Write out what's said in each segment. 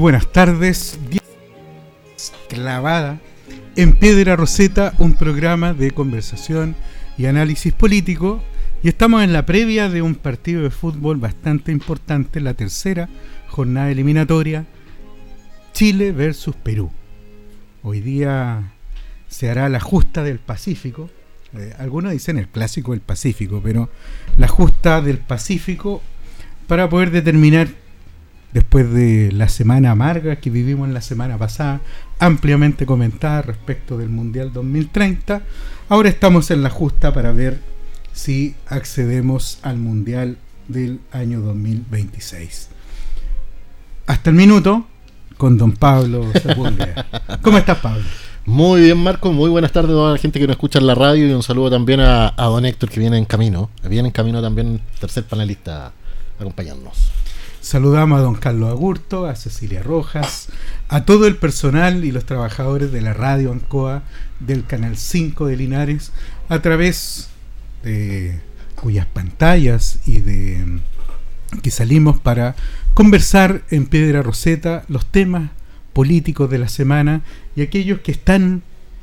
Buenas tardes, clavada en Piedra Roseta, un programa de conversación y análisis político. Y estamos en la previa de un partido de fútbol bastante importante, la tercera jornada eliminatoria, Chile versus Perú. Hoy día se hará la justa del Pacífico. Eh, algunos dicen el clásico del Pacífico, pero la justa del Pacífico para poder determinar después de la semana amarga que vivimos en la semana pasada, ampliamente comentada respecto del Mundial 2030. Ahora estamos en la justa para ver si accedemos al Mundial del año 2026. Hasta el minuto con don Pablo Sepúlveda. ¿Cómo estás, Pablo? Muy bien, Marco. Muy buenas tardes a toda la gente que nos escucha en la radio y un saludo también a, a don Héctor que viene en camino. Viene en camino también, tercer panelista, acompañándonos. Saludamos a don Carlos Agurto, a Cecilia Rojas, a todo el personal y los trabajadores de la radio Ancoa del Canal 5 de Linares, a través de cuyas pantallas y de que salimos para conversar en Piedra Roseta los temas políticos de la semana y aquellos que están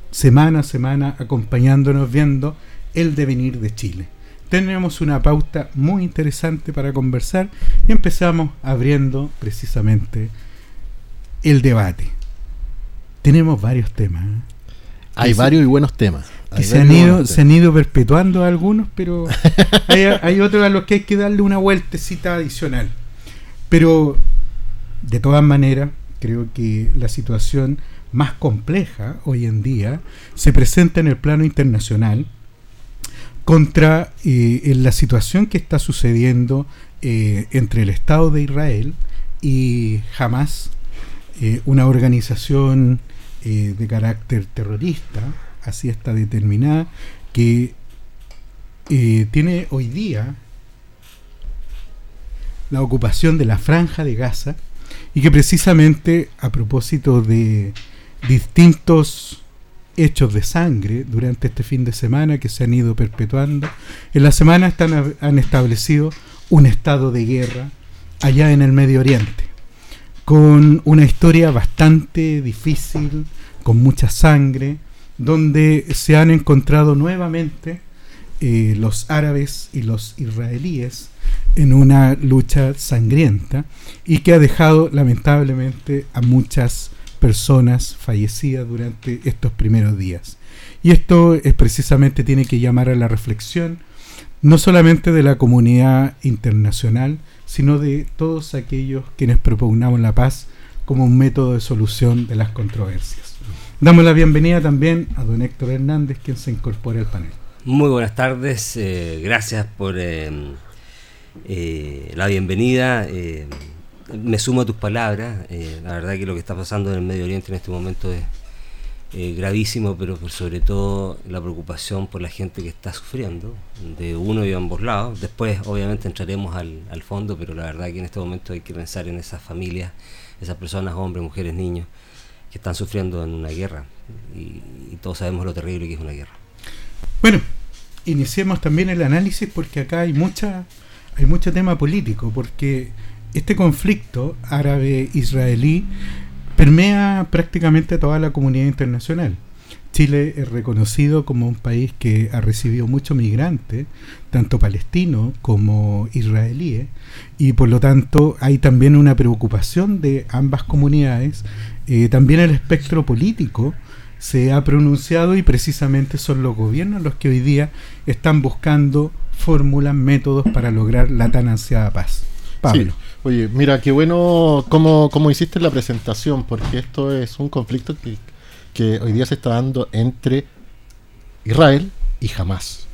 semana a semana acompañándonos viendo el devenir de Chile tenemos una pauta muy interesante para conversar y empezamos abriendo precisamente el debate. Tenemos varios temas. ¿eh? Hay varios y buenos temas. Que se han, ido, se han ido perpetuando algunos, pero hay, hay, otros a los que hay que darle una vueltecita adicional. Pero, de todas maneras, creo que la situación más compleja hoy en día se presenta en el plano internacional contra eh, la situación que está sucediendo eh, entre el Estado de Israel y Hamas, eh, una organización de carácter terrorista, así está determinada, que tiene hoy día la ocupación de la franja de Gaza y que precisamente a propósito de distintos hechos de sangre durante este fin de semana que se han ido perpetuando. En la semana están, han establecido un estado de guerra allá en el Medio Oriente, con una historia bastante difícil, con mucha sangre, donde se han encontrado nuevamente eh, los árabes y los israelíes en una lucha sangrienta y que ha dejado lamentablemente a muchas personas fallecidas durante estos primeros días. Y esto es precisamente tiene que llamar a la reflexión, no solamente de la comunidad internacional, sino de todos aquellos quienes propugnamos la paz como un método de solución de las controversias. Damos la bienvenida también a don Héctor Hernández, quien se incorpora al panel. Muy buenas tardes, eh, gracias por eh, eh, la bienvenida me sumo a tus palabras. Eh, la verdad que lo que está pasando en el Medio Oriente en este momento es eh, gravísimo, pero sobre todo la preocupación por la gente que está sufriendo, de uno y de ambos lados. Después, obviamente, entraremos al, al fondo, pero la verdad que en este momento hay que pensar en esas familias, esas personas, hombres, mujeres, niños, que están sufriendo en una guerra. Y, y todos sabemos lo terrible que es una guerra. Bueno, iniciemos también el análisis porque acá hay mucha hay mucho tema político, porque este conflicto árabe-israelí permea prácticamente a toda la comunidad internacional. Chile es reconocido como un país que ha recibido muchos migrantes, tanto palestinos como israelíes, y por lo tanto hay también una preocupación de ambas comunidades. Eh, también el espectro político se ha pronunciado y precisamente son los gobiernos los que hoy día están buscando fórmulas, métodos para lograr la tan ansiada paz. Pablo. Oye, mira, qué bueno cómo, cómo hiciste la presentación, porque esto es un conflicto que, que hoy día se está dando entre Israel y Hamas,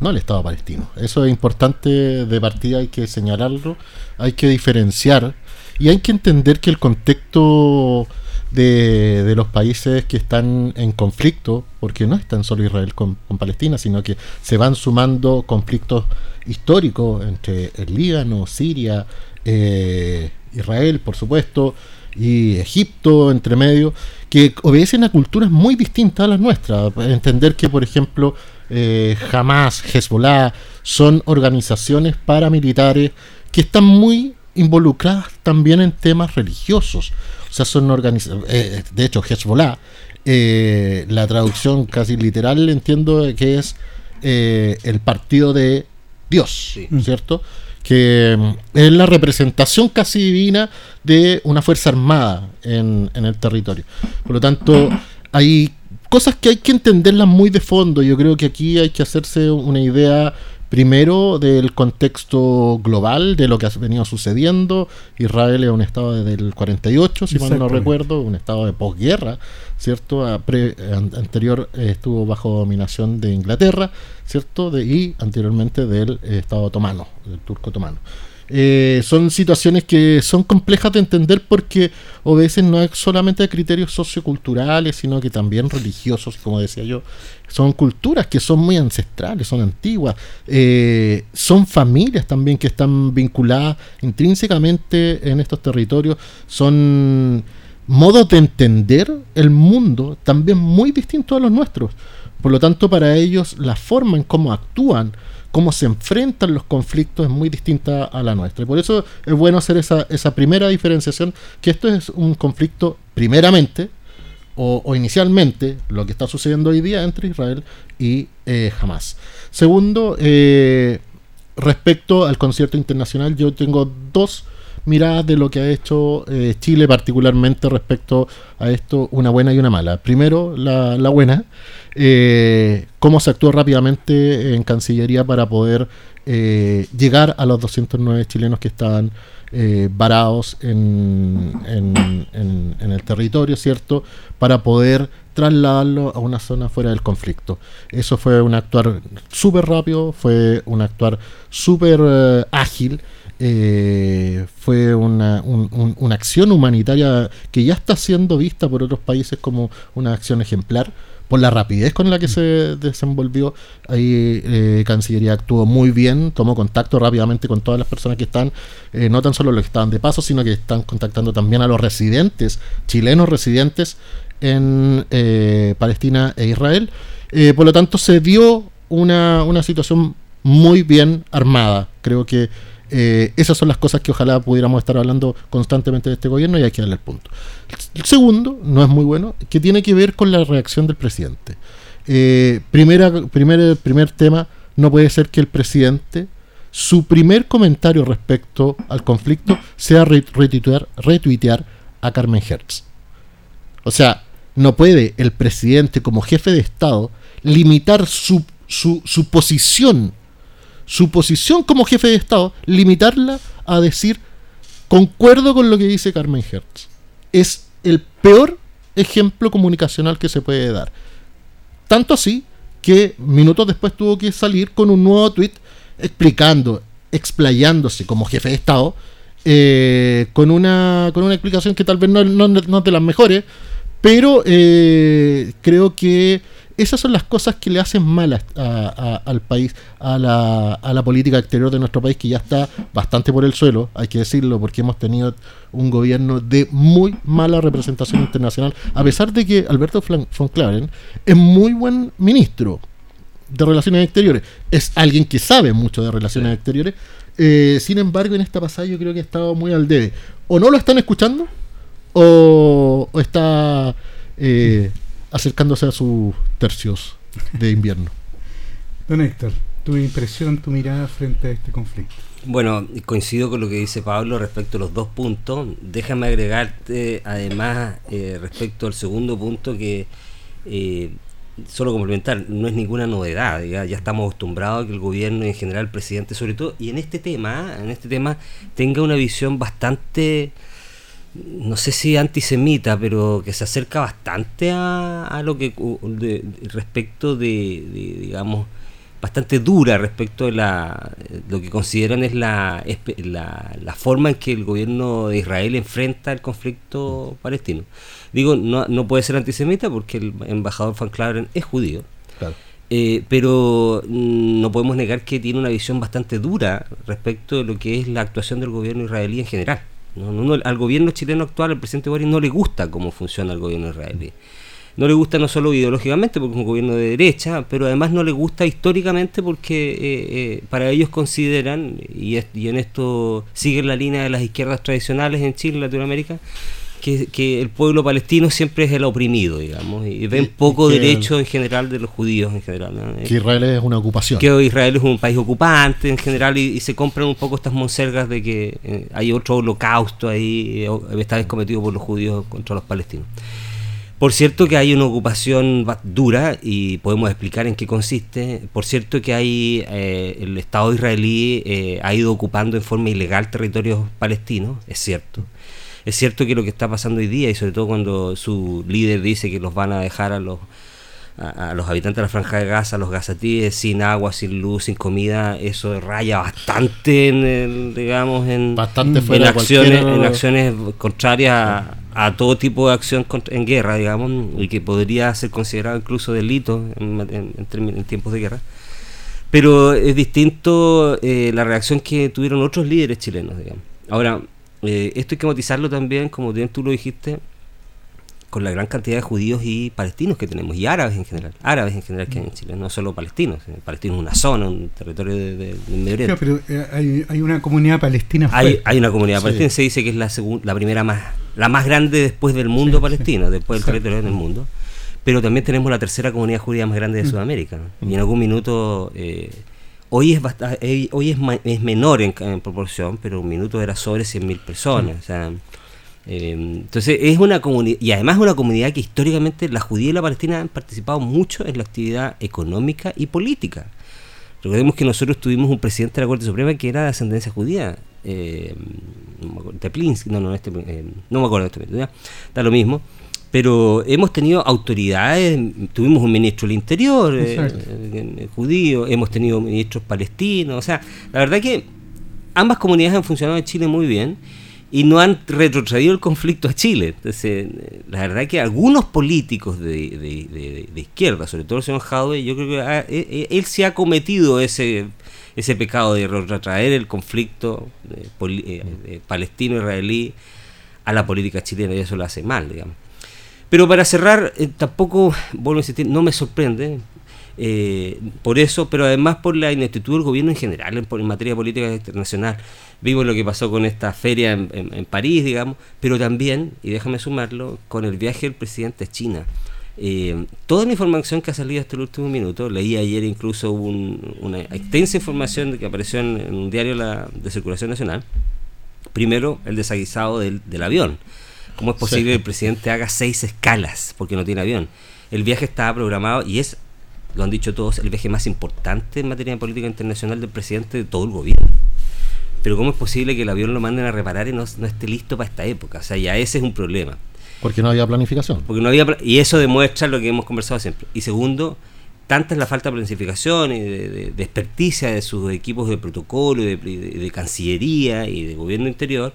no el Estado palestino. Eso es importante de partida, hay que señalarlo, hay que diferenciar y hay que entender que el contexto de, de los países que están en conflicto, porque no es tan solo Israel con, con Palestina, sino que se van sumando conflictos históricos entre el Líbano, Siria, eh, Israel, por supuesto, y Egipto entre medio, que obedecen a culturas muy distintas a las nuestras. Entender que, por ejemplo, eh, Hamas, Hezbollah, son organizaciones paramilitares que están muy involucradas también en temas religiosos. O sea, son organizaciones, eh, de hecho, Hezbollah, eh, la traducción casi literal entiendo que es el partido de Dios, Sí. ¿cierto? Que mm, es la representación casi divina de una fuerza armada en, en el territorio. Por lo tanto, hay cosas que hay que entenderlas muy de fondo. Yo creo que aquí hay que hacerse una idea primero del contexto global de lo que ha venido sucediendo. Israel es un estado desde el 48, si mal no recuerdo, un estado de posguerra, ¿cierto? A pre- an- anterior eh, estuvo bajo dominación de Inglaterra, ¿cierto? De, y anteriormente del eh, estado otomano, del turco otomano. Eh, son situaciones que son complejas de entender porque obedecen no solamente a criterios socioculturales, sino que también religiosos, como decía yo. Son culturas que son muy ancestrales, son antiguas, eh, son familias también que están vinculadas intrínsecamente en estos territorios, son modos de entender el mundo también muy distintos a los nuestros. Por lo tanto, para ellos la forma en cómo actúan, cómo se enfrentan los conflictos es muy distinta a la nuestra. Y por eso es bueno hacer esa, primera diferenciación, que esto es un conflicto primeramente o, o inicialmente lo que está sucediendo hoy día entre Israel y eh, Hamas. Segundo, eh, respecto al concierto internacional, yo tengo dos miradas de lo que ha hecho eh, Chile particularmente respecto a esto, una buena y una mala. Primero, la, buena, eh, cómo se actuó rápidamente en Cancillería para poder eh, llegar a los 209 chilenos que estaban varados en, en- en- el territorio, ¿cierto? Para poder trasladarlo a una zona fuera del conflicto. Eso fue un actuar súper rápido, fue un actuar súper ágil, eh, fue una, un- un- una acción humanitaria que ya está siendo vista por otros países como una acción ejemplar por la rapidez con la que se desenvolvió. Ahí eh, Cancillería actuó muy bien, tomó contacto rápidamente con todas las personas que están, eh, no tan solo los que estaban de paso, sino que están contactando también a los residentes, chilenos residentes en eh, Palestina e Israel. Por lo tanto, se dio una, una situación muy bien armada. Creo que eh, esas son las cosas que ojalá pudiéramos estar hablando constantemente de este gobierno y hay que darle el punto. El segundo, no es muy bueno, que tiene que ver con la reacción del presidente. Eh, primera, primer, primer tema, no puede ser que el presidente, su primer comentario respecto al conflicto sea re- retuitear, retuitear a Carmen Hertz. O sea, no puede el presidente como jefe de Estado limitar su, su, su posición, su posición como jefe de Estado, limitarla a decir, concuerdo con lo que dice Carmen Hertz. Es el peor ejemplo comunicacional que se puede dar. Tanto así que minutos después tuvo que salir con un nuevo tweet explicando, explayándose como jefe de Estado, eh, con, una, con una explicación que tal vez no, no- no es de las mejores, pero eh, creo que esas son las cosas que le hacen mal a- a- al país, a la, a la política exterior de nuestro país, que ya está bastante por el suelo, hay que decirlo, porque hemos tenido un gobierno de muy mala representación internacional, a pesar de que Alberto von Claren es muy buen ministro de Relaciones Exteriores, es alguien que sabe mucho de Relaciones Sí. Exteriores, eh, sin embargo, en esta pasada yo creo que ha estado muy al debe. O no lo están escuchando, o, o está eh, acercándose a sus tercios de invierno. Don Héctor, tu impresión, tu mirada frente a este conflicto. Bueno, coincido con lo que dice Pablo respecto a los dos puntos. Déjame agregarte además eh, respecto al segundo punto que eh, solo complementar, no es ninguna novedad, ya, ya, estamos acostumbrados a que el gobierno en general, el presidente sobre todo, y en este tema, en este tema, tenga una visión bastante, no sé si antisemita, pero que se acerca bastante a, a lo que de, respecto de, de, digamos, bastante dura respecto de la, lo que consideran es la, la, la, forma en que el gobierno de Israel enfrenta el conflicto palestino. Digo, no, no puede ser antisemita porque el embajador Van Claveren es judío. Claro. Eh, pero no podemos negar que tiene una visión bastante dura respecto de lo que es la actuación del gobierno israelí en general. ¿No? No, al gobierno chileno actual, al presidente Boric, no le gusta cómo funciona el gobierno israelí no le gusta no solo ideológicamente porque es un gobierno de derecha, pero además no le gusta históricamente porque eh, eh, para ellos consideran, y, y, en esto siguen la línea de las izquierdas tradicionales en Chile, Latinoamérica, que, que el pueblo palestino siempre es el oprimido, digamos, y ven poco derecho en general de los judíos en general. Que Israel es una ocupación. Que Israel es un país ocupante en general y, se compran un poco estas monsergas de que eh, hay otro holocausto ahí, esta vez cometido por los judíos contra los palestinos. Por cierto que hay una ocupación dura y podemos explicar en qué consiste. Por cierto que hay eh, el Estado israelí eh, ha ido ocupando en forma ilegal territorios palestinos, es cierto. Es cierto que lo que está pasando hoy día y sobre todo cuando su líder dice que los van a dejar a los a, los habitantes de la franja de Gaza, a los gazatíes, sin agua, sin luz, sin comida, eso raya bastante en el, digamos, en, bastante en acciones, en acciones contrarias a, todo tipo de acción en guerra, digamos, y que podría ser considerado incluso delito en, en, tiempos de guerra. Pero es distinto eh, la reacción que tuvieron otros líderes chilenos, digamos. Ahora, eh, esto hay que matizarlo también, como bien tú lo dijiste, con la gran cantidad de judíos y palestinos que tenemos, y árabes en general, árabes en general que hay en Chile, no solo palestinos. Eh, Palestino es una zona, un territorio de, de, del Medio Oriente. pero eh, hay, hay, una comunidad palestina. Hay, hay, una comunidad sí. palestina, se dice que es la, la primera más, la más grande después del mundo sí, palestino, sí. después del territorio del mundo. Pero también tenemos la tercera comunidad judía más grande de mm. Sudamérica. Mm. Y en algún minuto, eh, hoy es bastante, hoy es, es menor en, proporción, pero un minuto era sobre 100.000 personas. O sea, eh, entonces es una comunidad, y además es una comunidad que históricamente la judía y la palestina han participado mucho en la actividad económica y política. Recordemos que nosotros tuvimos un presidente de la Corte Suprema que era de ascendencia judía, eh, Teplinsky, no, no, este, eh, no me acuerdo de este, ¿ya? da lo mismo, pero hemos tenido autoridades, tuvimos un ministro del Interior eh, judío, hemos tenido ministros palestinos, o sea, la verdad que ambas comunidades han funcionado en Chile muy bien y no han retrotraído el conflicto a Chile. Entonces, la verdad que algunos políticos de, de, de, de izquierda, sobre todo el señor Jaude, yo creo que ha, él, él, se ha cometido ese, ese pecado de retrotraer el conflicto eh, palestino-israelí a la política chilena y eso lo hace mal, digamos. Pero para cerrar, eh, tampoco, vuelvo a insistir, no me sorprende, eh, por eso, pero además por la ineptitud del gobierno en general en, en, materia política internacional. Vimos lo que pasó con esta feria en, París, digamos, pero también, y déjame sumarlo, con el viaje del presidente a China. Eh, toda la información que ha salido hasta el último minuto, leí ayer incluso un, una extensa información que apareció en, un diario de circulación nacional. Primero, el desaguisado del avión. ¿Cómo es posible sí. que el presidente haga seis escalas porque no tiene avión? El viaje estaba programado y es lo han dicho todos, el viaje más importante en materia de política internacional del presidente de todo el gobierno. Pero ¿cómo es posible que el avión lo manden a reparar y no, no esté listo para esta época? O sea, ya ese es un problema. Porque no había planificación. Porque no había y eso demuestra lo que hemos conversado siempre. Y segundo, tanta es la falta de planificación y de, de, de experticia de sus equipos de protocolo, de, de, cancillería y de gobierno interior,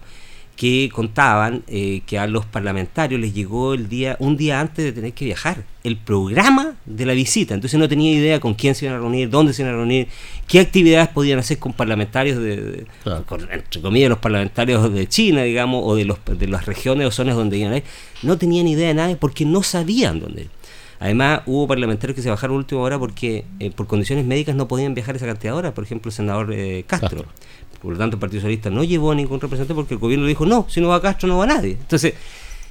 que contaban eh, que a los parlamentarios les llegó el día un día antes de tener que viajar el programa de la visita entonces no tenía idea con quién se iban a reunir dónde se iban a reunir qué actividades podían hacer con parlamentarios de, de claro. con, entre comillas los parlamentarios de China digamos o de los de las regiones o zonas donde iban a ir no tenían idea de nada porque no sabían dónde ir. Además, hubo parlamentarios que se bajaron a última hora porque eh, por condiciones médicas no podían viajar esa cantidad de horas. Por ejemplo, el senador eh, Castro. Castro. Por lo tanto, el Partido Socialista no llevó a ningún representante porque el gobierno dijo, no, si no va Castro no va nadie. Entonces,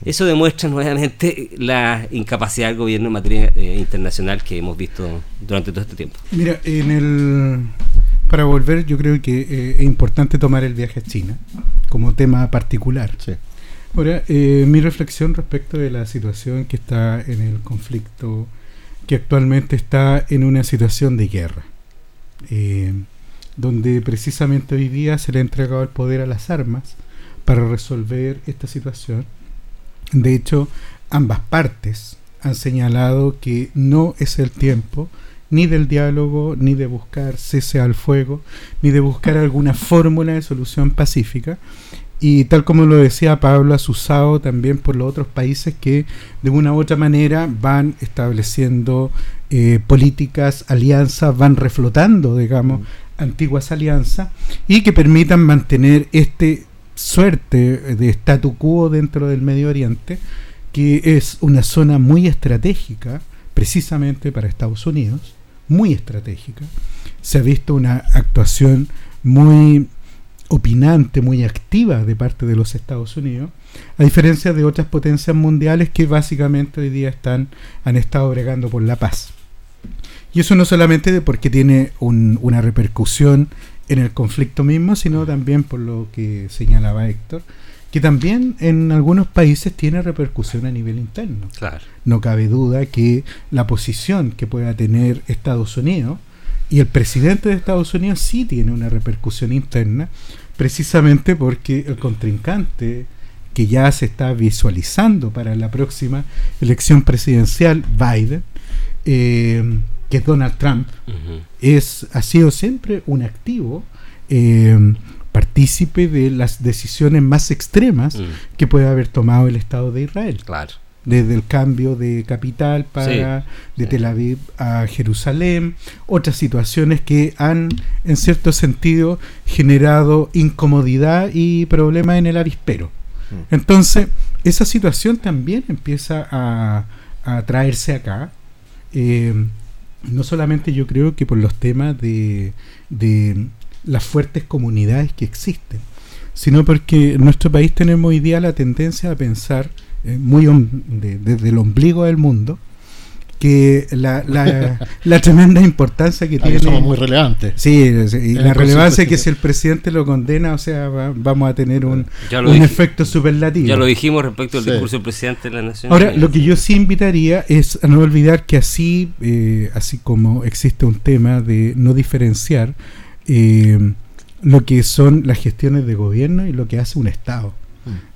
eso demuestra nuevamente la incapacidad del gobierno en materia eh, internacional que hemos visto durante todo este tiempo. Mira, en el para volver, yo creo que eh, es importante tomar el viaje a China como tema particular. Sí. Ahora, eh, mi reflexión respecto de la situación que está en el conflicto que actualmente está en una situación de guerra, eh, donde precisamente hoy día se le ha entregado el poder a las armas para resolver esta situación. De hecho, ambas partes han señalado que no es el tiempo ni del diálogo, ni de buscar cese al fuego, ni de buscar alguna fórmula de solución pacífica, y tal como lo decía Pablo, asusado también por los otros países que de una u otra manera van estableciendo eh, políticas, alianzas, van reflotando, digamos. Antiguas alianzas y que permitan mantener este suerte de statu quo dentro del Medio Oriente, que es una zona muy estratégica precisamente para Estados Unidos, muy estratégica. Se ha visto una actuación muy opinante, muy activa de parte de los Estados Unidos, a diferencia de otras potencias mundiales que básicamente hoy día están, han estado bregando por la paz. Y eso no solamente porque tiene una repercusión en el conflicto mismo, sino también por lo que señalaba Héctor, que también en algunos países tiene repercusión a nivel interno. Claro. No cabe duda que la posición que pueda tener Estados Unidos y el presidente de Estados Unidos sí tiene una repercusión interna, precisamente porque el contrincante que ya se está visualizando para la próxima elección presidencial, Biden, eh, que es Donald Trump, es, ha sido siempre un activo eh, partícipe de las decisiones más extremas mm. que puede haber tomado el Estado de Israel. Claro desde el cambio de capital para de Tel Aviv a Jerusalén, otras situaciones que han en cierto sentido generado incomodidad y problemas en el avispero. Mm. Entonces, esa situación también empieza a, traerse acá. Eh, no solamente yo creo que por los temas de, de las fuertes comunidades que existen, sino porque en nuestro país tenemos hoy día la tendencia a pensar eh, muy desde el ombligo del mundo, que la, la, tremenda importancia que tiene. Somos muy relevantes. Sí, y la relevancia que si el presidente lo condena, o sea, vamos a tener un, un efecto superlativo. Ya lo dijimos respecto al discurso del presidente de la Nación. Ahora, lo que yo sí invitaría es a no olvidar que así, eh, así como existe un tema de no diferenciar eh, lo que son las gestiones de gobierno y lo que hace un Estado.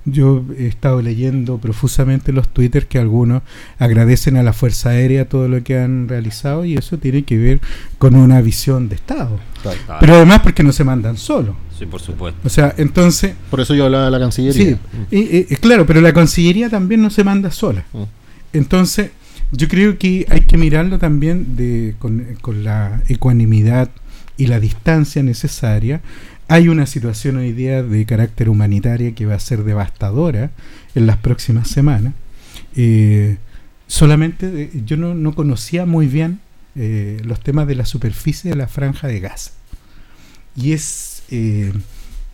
Yo he estado leyendo profusamente los twitters que algunos agradecen a la Fuerza Aérea todo lo que han realizado y eso tiene que ver con una visión de Estado. Pero además porque no se mandan solos. Sí, por supuesto. O sea, entonces... Por eso yo hablaba de la Cancillería. Sí, y, claro, pero la Cancillería también no se manda sola. Mm. Entonces, yo creo que hay que mirarlo también de, con, con la ecuanimidad y la distancia necesaria hay una situación hoy día de carácter humanitaria que va a ser devastadora en las próximas semanas. Eh, solamente yo no, conocía muy bien eh, los temas de la superficie de la franja de Gaza. Y es, eh,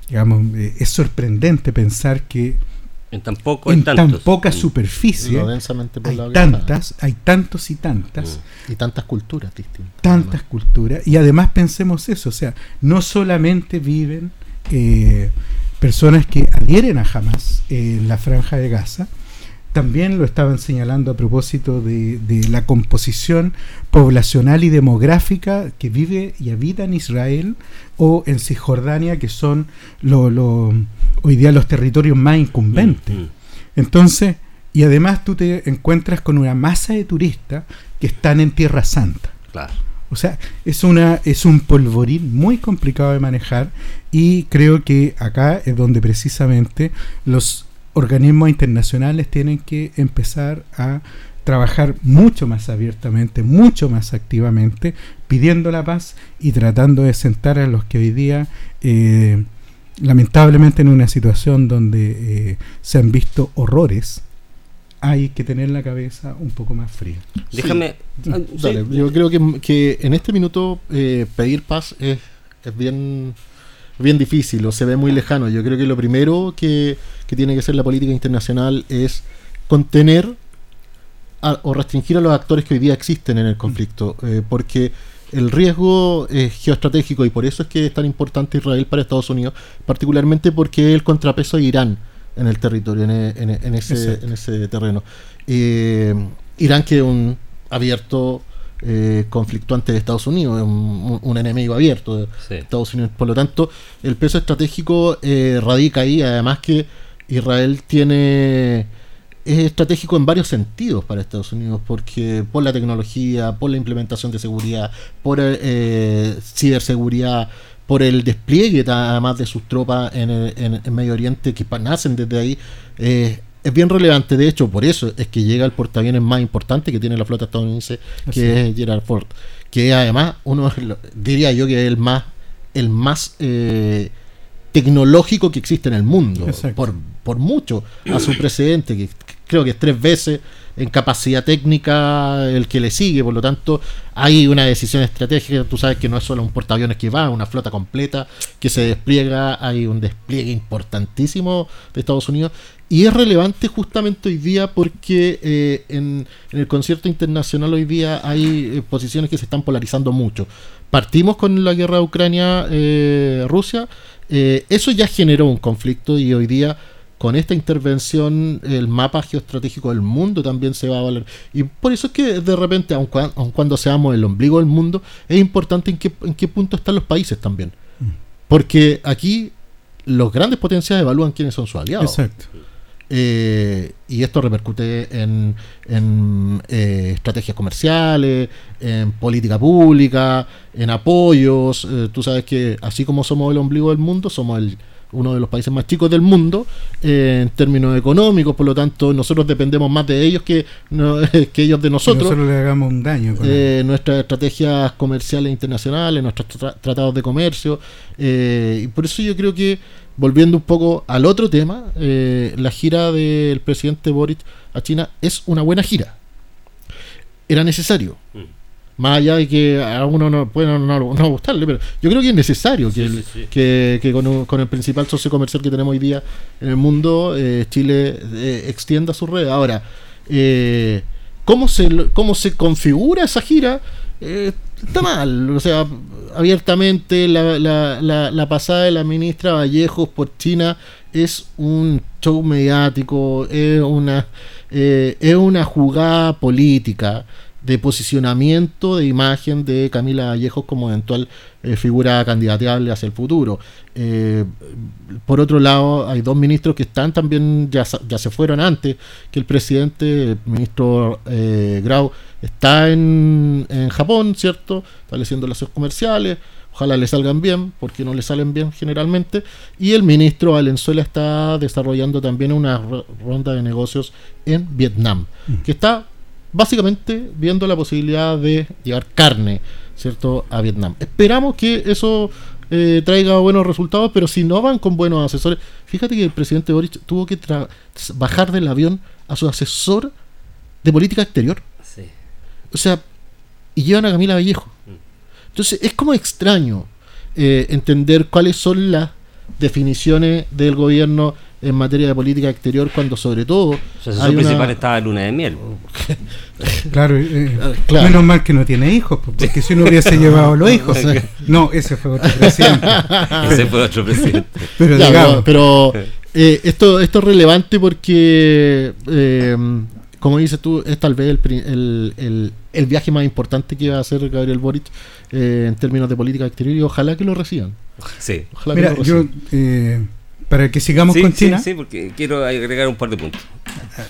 digamos, es sorprendente pensar que en tan, poco, en tan poca superficie hay tantas, hay tantos y tantas. Y tantas culturas distintas. Tantas culturas. Y además pensemos eso, o sea, no solamente viven eh, personas que adhieren a Hamas en la franja de Gaza, también lo estaban señalando a propósito de, la composición poblacional y demográfica que vive y habita en Israel o en Cisjordania, que son lo, hoy día los territorios más incumbentes. Mm, mm. Entonces, y además tú te encuentras con una masa de turistas que están en Tierra Santa. Claro. O sea, es una es un polvorín muy complicado de manejar y creo que acá es donde precisamente los organismos internacionales tienen que empezar a trabajar mucho más abiertamente, mucho más activamente, pidiendo la paz y tratando de sentar a los que hoy día, eh, lamentablemente en una situación donde eh, se han visto horrores, hay que tener la cabeza un poco más fría. Déjame... Ah, yo creo que, en este minuto eh, pedir paz es, es bien bien difícil o se ve muy lejano. Yo creo que lo primero que, tiene que ser la política internacional es contener o restringir a los actores que hoy día existen en el conflicto, eh, porque el riesgo es geoestratégico y por eso es que es tan importante Israel para Estados Unidos, particularmente porque es el contrapeso de Irán en el territorio, en, ese, en ese, terreno. Eh, Irán que es un abierto eh, conflictuante de Estados Unidos, un, un enemigo abierto de Sí. Estados Unidos. Por lo tanto, el peso estratégico eh, radica ahí, además que Israel tiene es estratégico en varios sentidos para Estados Unidos, porque por la tecnología, por la implementación de seguridad, por eh, ciberseguridad, por el despliegue además de sus tropas en, el- en- en Medio Oriente que nacen desde ahí. eh, es bien relevante, de hecho, por eso es que llega el portaaviones más importante que tiene la flota estadounidense, Así que es Gerald Ford, que además uno diría yo que es el más el más eh, tecnológico que existe en el mundo, Exacto. por, por mucho a su precedente, que creo que es tres veces en capacidad técnica el que le sigue, por lo tanto hay una decisión estratégica, tú sabes que no es solo un portaaviones que va, una flota completa que se despliega, hay un despliegue importantísimo de Estados Unidos y es relevante justamente hoy día porque eh, en, en el concierto internacional hoy día hay eh, posiciones que se están polarizando mucho. Partimos con la guerra de Ucrania-Rusia, eh, eso ya generó un conflicto y hoy día con esta intervención el mapa geoestratégico del mundo también se va a valer. Y por eso es que de repente, aun, cua- aun cuando seamos el ombligo del mundo, es importante en qué, en qué punto están los países también. Porque aquí los grandes potencias evalúan quiénes son sus aliados. Exacto. Eh, y esto repercute en, en, eh, estrategias comerciales, en política pública, en apoyos. Eh, tú sabes que así como somos el ombligo del mundo, somos el, uno de los países más chicos del mundo eh, en términos económicos, por lo tanto nosotros dependemos más de ellos que, no- que ellos de Que nosotros nosotros le hagamos un daño. Eh, nuestras estrategias comerciales internacionales, nuestros tra- tratados de comercio. eh, y por eso yo creo que, volviendo un poco al otro tema, la gira del presidente Boric a China es una buena gira. Era necesario. Más allá de que a uno no puede no, no- no gustarle, pero yo creo que es necesario que, Sí, el- sí, sí. que, que con, un- con el principal socio comercial que tenemos hoy día en el mundo, eh, Chile eh, extienda su red. Ahora, eh, ¿cómo, se, ¿cómo se configura esa gira? Eh, está mal, o sea, abiertamente la, la, la, la pasada de la ministra Vallejos por China es un show mediático, es una, eh, es una jugada política de posicionamiento de imagen de Camila Vallejos como eventual eh, figura candidateable hacia el futuro. Eh, por otro lado, hay dos ministros que están también, ya, ya se fueron antes que el presidente, el ministro eh, Grau, está en, en Japón, ¿cierto? Estableciendo lazos comerciales. Ojalá le salgan bien, porque no le salen bien generalmente. Y el ministro Valenzuela está desarrollando también una ro- ronda de negocios en Vietnam, que está básicamente viendo la posibilidad de llevar carne, ¿cierto?, a Vietnam. Esperamos que eso eh, traiga buenos resultados, pero si no van con buenos asesores, fíjate que el presidente Boric tuvo que bajar del avión a su asesor de política exterior. Sí. O sea, y llevan a Camila Vallejo. Entonces, es como extraño eh, entender cuáles son las definiciones del gobierno en materia de política exterior cuando sobre todo Su hay asesor una- principal estaba en luna de miel. Claro, eh, Ah, claro. menos mal que no tiene hijos, porque si no hubiese llevado los hijos. No, ese fue otro presidente. Ese fue otro presidente. Pero Ya, digamos, pero, pero, eh, esto, esto es relevante porque, eh, como dices tú, es tal vez el, el, el- el viaje más importante que va a hacer Gabriel Boric eh, en términos de política exterior y ojalá que lo reciban. Sí. Ojalá mira, que lo yo, reciban. eh, para que sigamos Sí, con sí, China. sí, porque quiero agregar un par de puntos.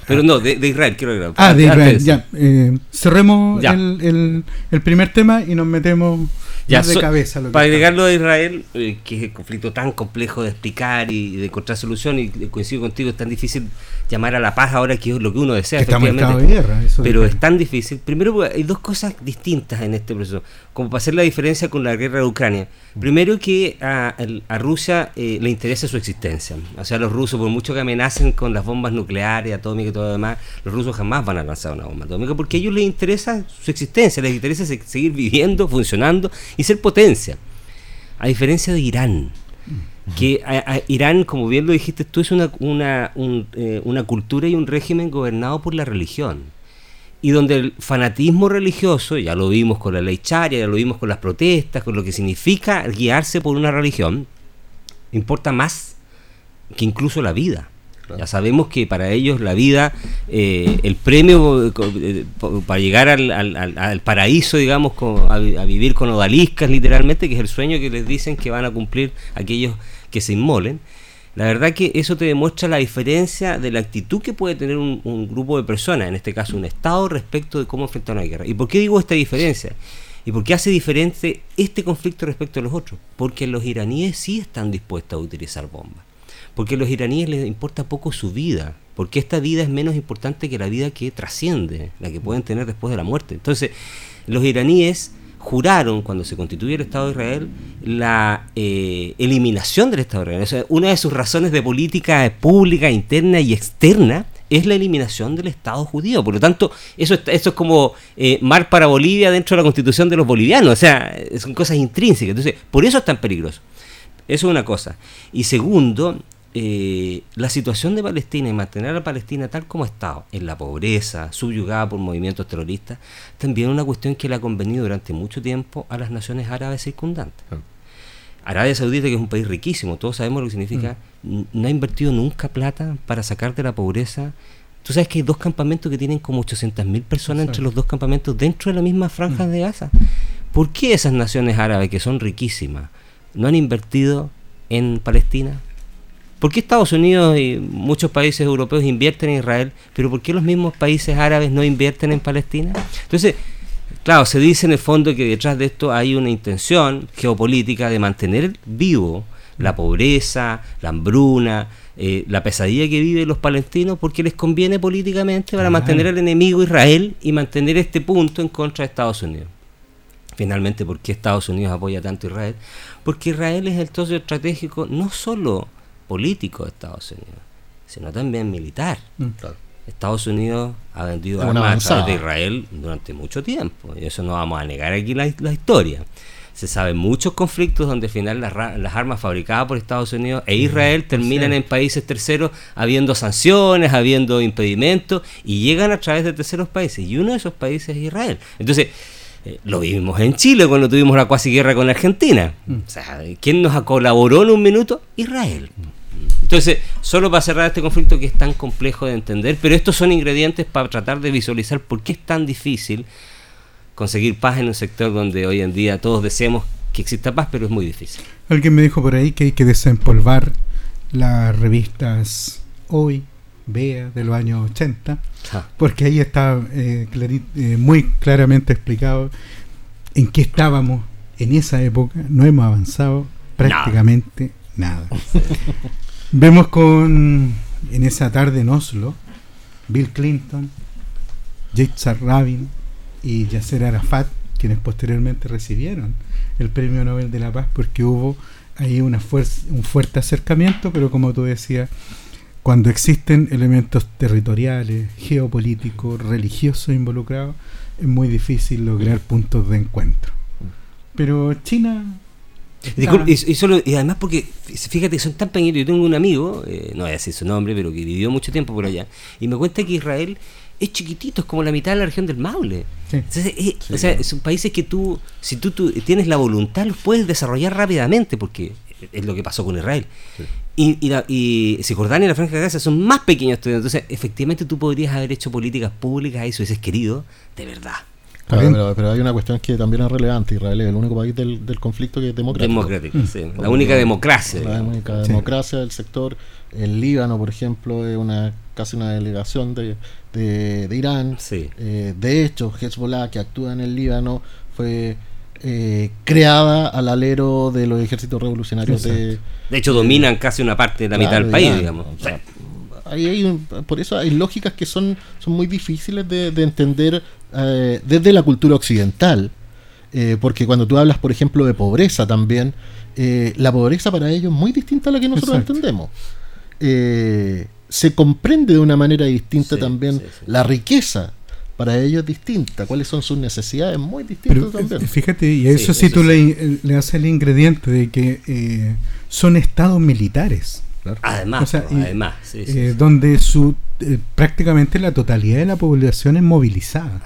Pero no, de, de Israel quiero agregar. Ah, de Israel, ya. eh, cerremos Ya. El, el- el primer tema y nos metemos Ya, más de so- cabeza. lo para agregarlo de Israel, eh, que es el conflicto tan complejo de explicar y de encontrar solución, y coincido contigo, es tan difícil llamar a la paz ahora que es lo que uno desea. Que estamos en efectivamente. estado de guerra. eso Pero es tan difícil. Primero, porque hay dos cosas distintas en este proceso. Como para hacer la diferencia con la guerra de Ucrania. Primero, que a, Rusia eh, le interesa su existencia. O sea, los rusos, por mucho que amenacen con las bombas nucleares, atómicas y todo lo demás, los rusos jamás van a lanzar una bomba atómica porque a ellos les interesa su existencia, les interesa se- seguir viviendo, funcionando y ser potencia. A diferencia de Irán que a- a Irán, como bien lo dijiste tú, es una, una, un, eh, una cultura y un régimen gobernado por la religión. Y donde el fanatismo religioso, ya lo vimos con la ley Sharia, ya lo vimos con las protestas, con lo que significa guiarse por una religión, importa más que incluso la vida. Ya sabemos que para ellos la vida, eh, el premio eh, para llegar al, paraíso, digamos, a, vivir con odaliscas literalmente, que es el sueño que les dicen que van a cumplir aquellos que se inmolen. La verdad que eso te demuestra la diferencia de la actitud que puede tener un, grupo de personas, en este caso un Estado, respecto de cómo enfrentar una guerra. ¿Y por qué digo esta diferencia? ¿Y por qué hace diferente este conflicto respecto a los otros? Porque los iraníes sí están dispuestos a utilizar bombas. Porque a los iraníes les importa poco su vida. Porque esta vida es menos importante que la vida que trasciende, la que pueden tener después de la muerte. Entonces, los iraníes juraron, cuando se constituye el Estado de Israel, la eh, eliminación del Estado de Israel. O sea, una de sus razones de política pública, interna y externa es la eliminación del Estado judío. Por lo tanto, eso, eso es como eh, mar para Bolivia dentro de la constitución de los bolivianos. O sea, son cosas intrínsecas. Entonces, por eso es tan peligroso. Eso es una cosa. Y segundo, eh, la situación de Palestina y mantener a Palestina tal como ha estado, en la pobreza, subyugada por movimientos terroristas, también es una cuestión que le ha convenido durante mucho tiempo a las naciones árabes circundantes. Arabia Saudita, que es un país riquísimo, todos sabemos lo que significa, mm. no ha invertido nunca plata para sacar de la pobreza. Tú sabes que hay dos campamentos que tienen como 800.000 personas entre los dos campamentos dentro de la misma franja mm. de Gaza. ¿Por qué esas naciones árabes, que son riquísimas, no han invertido en Palestina? ¿Por qué Estados Unidos y muchos países europeos invierten en Israel, pero por qué los mismos países árabes no invierten en Palestina? Entonces, Claro, se dice en el fondo que detrás de esto hay una intención geopolítica de mantener vivo la pobreza, la hambruna, eh, la pesadilla que viven los palestinos porque les conviene políticamente para mantener al enemigo Israel y mantener este punto en contra de Estados Unidos. Finalmente, ¿por qué Estados Unidos apoya tanto a Israel? Porque Israel es el socio estratégico no solo político de Estados Unidos, sino también militar. Mm. Estados Unidos ha vendido armas a de Israel durante mucho tiempo. Y eso no vamos a negar aquí la, historia. Se saben muchos conflictos donde al final las, armas fabricadas por Estados Unidos e Israel terminan en países terceros habiendo sanciones, habiendo impedimentos y llegan a través de terceros países. Y uno de esos países es Israel. Entonces, eh, lo vivimos en Chile cuando tuvimos la cuasi guerra con Argentina. Mm. O sea, ¿quién nos colaboró en un minuto? Israel. Entonces, solo para cerrar este conflicto que es tan complejo de entender, pero estos son ingredientes para tratar de visualizar por qué es tan difícil conseguir paz en un sector donde hoy en día todos deseamos que exista paz, pero es muy difícil. Alguien me dijo por ahí que hay que desempolvar las revistas Hoy, Vea, de los años 80, ah. porque ahí está eh, eh, muy claramente explicado en qué estábamos en esa época, no hemos avanzado prácticamente nada. Vemos con en esa tarde en Oslo Bill Clinton, Yitzhak Rabin y Yasser Arafat, quienes posteriormente recibieron el Premio Nobel de la Paz porque hubo ahí una un fuerte acercamiento, pero como tú decías, cuando existen elementos territoriales, geopolíticos, religiosos involucrados, es muy difícil lograr puntos de encuentro. Pero China y, además porque, fíjate, son tan pequeños. Yo tengo un amigo, eh, no voy a decir su nombre, pero que vivió mucho tiempo por allá, y me cuenta que Israel es chiquitito, es como la mitad de la región del Maule. O sea, son países que tú, si tú, tienes la voluntad, los puedes desarrollar rápidamente, porque es lo que pasó con Israel. Y, y, la, y Cisjordania y la Franja de Gaza son más pequeños Entonces, efectivamente, tú podrías haber hecho políticas públicas, eso es querido, de verdad pero, hay una cuestión que también es relevante. Israel es el único país del, conflicto que es democrático. mm. La única democracia. La única democracia del sector. El Líbano, por ejemplo, es una casi una delegación de, de, Irán. Eh, de hecho, Hezbollah, que actúa en el Líbano, fue eh, creada al alero de los ejércitos revolucionarios de... De hecho, dominan casi una parte de la mitad del país, digamos. hay por eso hay lógicas que son, son muy difíciles de, de entender eh, desde la cultura occidental, eh, porque cuando tú hablas, por ejemplo, de pobreza también, eh, la pobreza para ellos es muy distinta a la que nosotros entendemos. se comprende de una manera distinta también la riqueza. Para ellos es distinta, cuáles son sus necesidades, muy distintas también. Fíjate, y a eso sí, tú le, le, haces el ingrediente de que son estados militares. Además, además donde su eh, prácticamente la totalidad de la población es movilizada.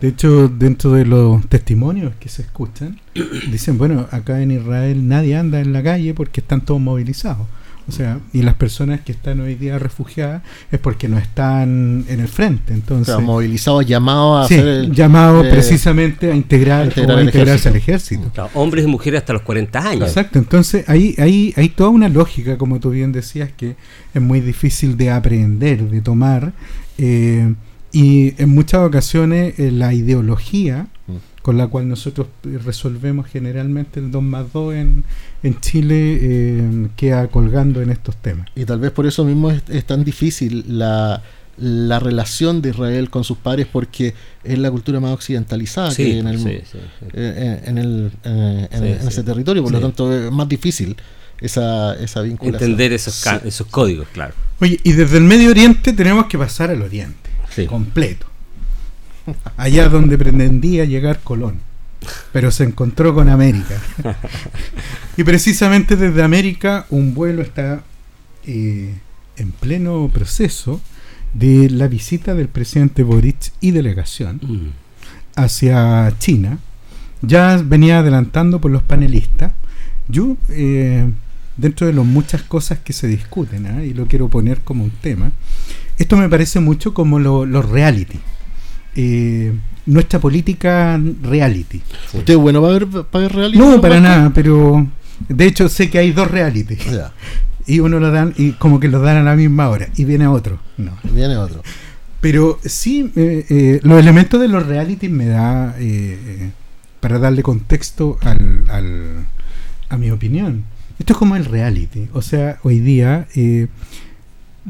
De hecho, dentro de los testimonios que se escuchan, dicen, bueno, acá en Israel nadie anda en la calle porque están todos movilizados. O sea, y las personas que están hoy día refugiadas es porque no están en el frente. Entonces, movilizados, llamados a sí, hacer el- llamados eh, precisamente a integrar, integrar o a el integrarse al ejército. Claro, hombres y mujeres hasta los 40 años. Exacto, entonces ahí, ahí hay toda una lógica, como tú bien decías, que es muy difícil de aprender, de tomar, eh, y en muchas ocasiones eh, la ideología Mm. Con la cual nosotros eh, resolvemos generalmente el 2 más 2 en, en Chile eh, queda colgando en estos temas. Y tal vez por eso mismo es, es tan difícil la, la relación de Israel con sus pares porque es la cultura más occidentalizada Sí, que hay en el, sí, sí, sí. eh, en, el- eh, en- Sí, en sí. ese territorio, por lo tanto es más difícil esa, esa vinculación. Entender esos, ca- Sí. esos códigos, claro. Oye, y desde el Medio Oriente tenemos que pasar al Oriente, Sí. completo. Allá donde pretendía llegar Colón, pero se encontró con América. y precisamente desde América un vuelo está eh, en pleno proceso de la visita del presidente Boric y delegación Mm. hacia China. Ya venía adelantando por los panelistas. Yo, eh, dentro de las muchas cosas que se discuten, ¿ah? y lo quiero poner como un tema, esto me parece mucho como lo- los reality. Eh, nuestra política reality. ¿Usted es bueno para ver, para ver reality? No, para nada, pero de hecho sé que hay dos reality. Y uno lo dan, y como que lo dan a la misma hora, y viene otro. No. viene otro. Pero sí, eh, eh, los elementos de los reality me da eh, para darle contexto al, al- a mi opinión. Esto es como el reality. O sea, hoy día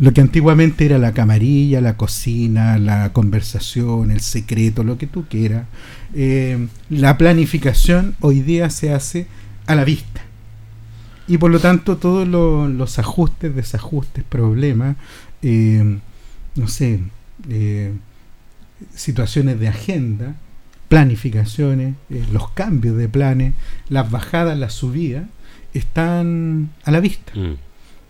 lo que antiguamente era la camarilla, la cocina, la conversación, el secreto, lo que tú quieras, eh, la planificación hoy día se hace a la vista. Y por lo tanto todos lo- los ajustes, desajustes, problemas, eh, no sé, eh, situaciones de agenda, planificaciones, eh, los cambios de planes, las bajadas, las subidas, están a la vista. Mm.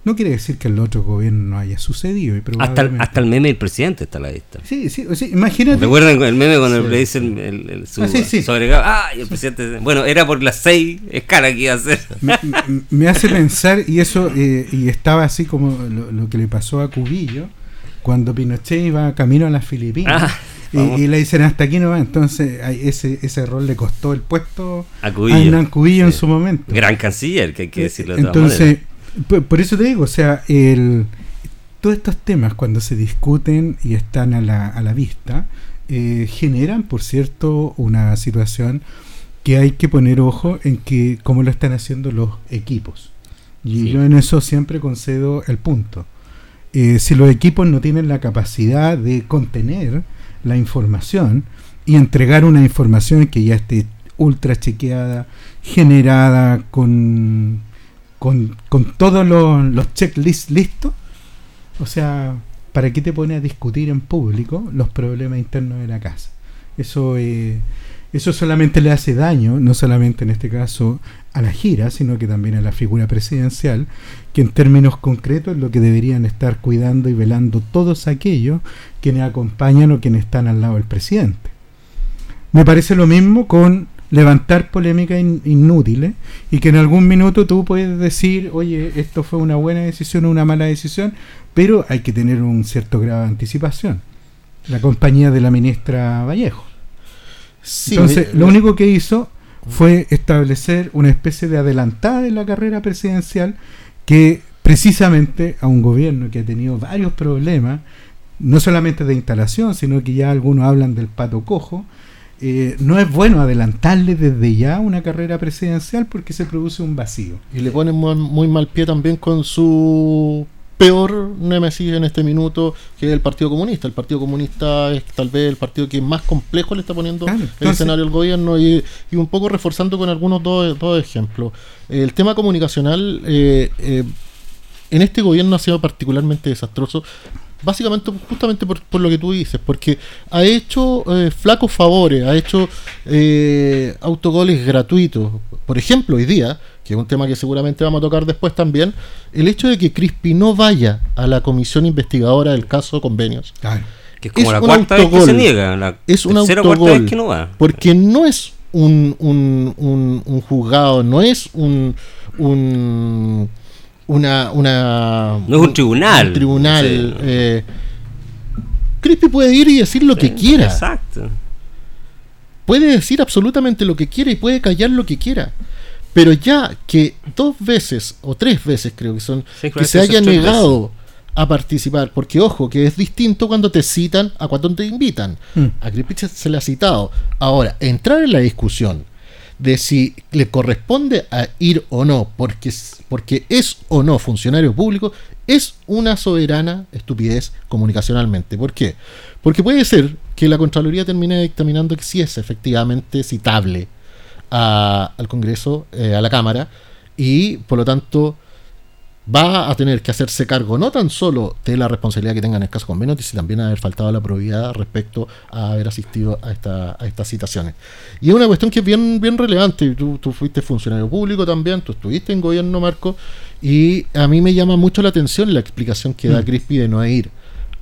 No quiere decir que el otro gobierno no haya sucedido. Y Hasta, el, hasta el meme del presidente está a la vista. Sí, sí, imagínate. ¿Recuerdan el meme cuando Sí. le dicen el, el- su, Ah, sí? Ah, y el presidente. Bueno, era por las seis escalas que iba a hacer. me, me- me hace pensar, y eso, eh, y estaba así como lo, lo que le pasó a Cubillo, cuando Pinochet iba camino a las Filipinas. Ah, y- le dicen hasta aquí no va, entonces ese, ese error le costó el puesto A a Cubillo. Hernán Cubillo en su momento. Gran canciller, que hay que decirlo de todas Entonces, maneras. Por, por eso te digo, o sea, el, todos estos temas cuando se discuten y están a la, a la vista, eh, generan, por cierto, una situación que hay que poner ojo en que cómo lo están haciendo los equipos. Y Sí. yo en eso siempre concedo el punto. Eh, si los equipos no tienen la capacidad de contener la información y entregar una información que ya esté ultra chequeada, generada con, con, con todos los, checklists listos, o sea, ¿para qué te pones a discutir en público los problemas internos de la casa? Eso, eh, eso solamente le hace daño, no solamente en este caso a la gira, sino que también a la figura presidencial, que en términos concretos es lo que deberían estar cuidando y velando todos aquellos quienes acompañan o quienes están al lado del presidente. Me parece lo mismo con levantar polémicas in- inútiles y que en algún minuto tú puedes decir, oye, esto fue una buena decisión o una mala decisión, pero hay que tener un cierto grado de anticipación. La compañía de la ministra Vallejo. Sí, Entonces, me- lo único que hizo fue establecer una especie de adelantada en la carrera presidencial que precisamente a un gobierno que ha tenido varios problemas, no solamente de instalación, sino que ya algunos hablan del pato cojo, eh, no es bueno adelantarle desde ya una carrera presidencial porque se produce un vacío. Y le ponen muy, muy mal pie también con su peor némesis en este minuto, que es el Partido Comunista. El Partido Comunista es tal vez el partido que más complejo le está poniendo Claro, el escenario al gobierno y, y un poco reforzando con algunos dos, dos ejemplos. El tema comunicacional eh, eh, en este gobierno ha sido particularmente desastroso. Básicamente, justamente por, por lo que tú dices, porque ha hecho eh, flacos favores, ha hecho eh, autogoles gratuitos. Por ejemplo, hoy día, que es un tema que seguramente vamos a tocar después también, el hecho de que Crispi no vaya a la comisión investigadora del caso convenios, Claro. Que es como es la un cuarta vez que autogol. se niega. La es un autogol. vez que no va. Porque no es un, un, un, un juzgado, no es un, un, una, una no es un tribunal. Un tribunal. Sí. Eh, Crispy puede ir y decir lo que quiera. Exacto. Puede decir absolutamente lo que quiera y puede callar lo que quiera. Pero ya que dos veces o tres veces creo que son Sí, creo que se haya negado a participar, porque ojo, que es distinto cuando te citan a cuando te invitan. Mm. A Crispy se- se le ha citado. Ahora, entrar en la discusión de si le corresponde a ir o no, porque, porque es o no funcionario público, es una soberana estupidez comunicacionalmente. ¿Por qué? Porque puede ser que la Contraloría termine dictaminando que sí es efectivamente citable al Congreso, eh, a la Cámara, y por lo tanto va a tener que hacerse cargo no tan solo de la responsabilidad que tenga en el caso convenio, sino también haber faltado a la probidad respecto a haber asistido a, esta, a estas citaciones. Y es una cuestión que es bien, bien relevante. Tú, tú fuiste funcionario público también, tú estuviste en gobierno, Marco, y a mí me llama mucho la atención la explicación que da Mm. Crispy de no ir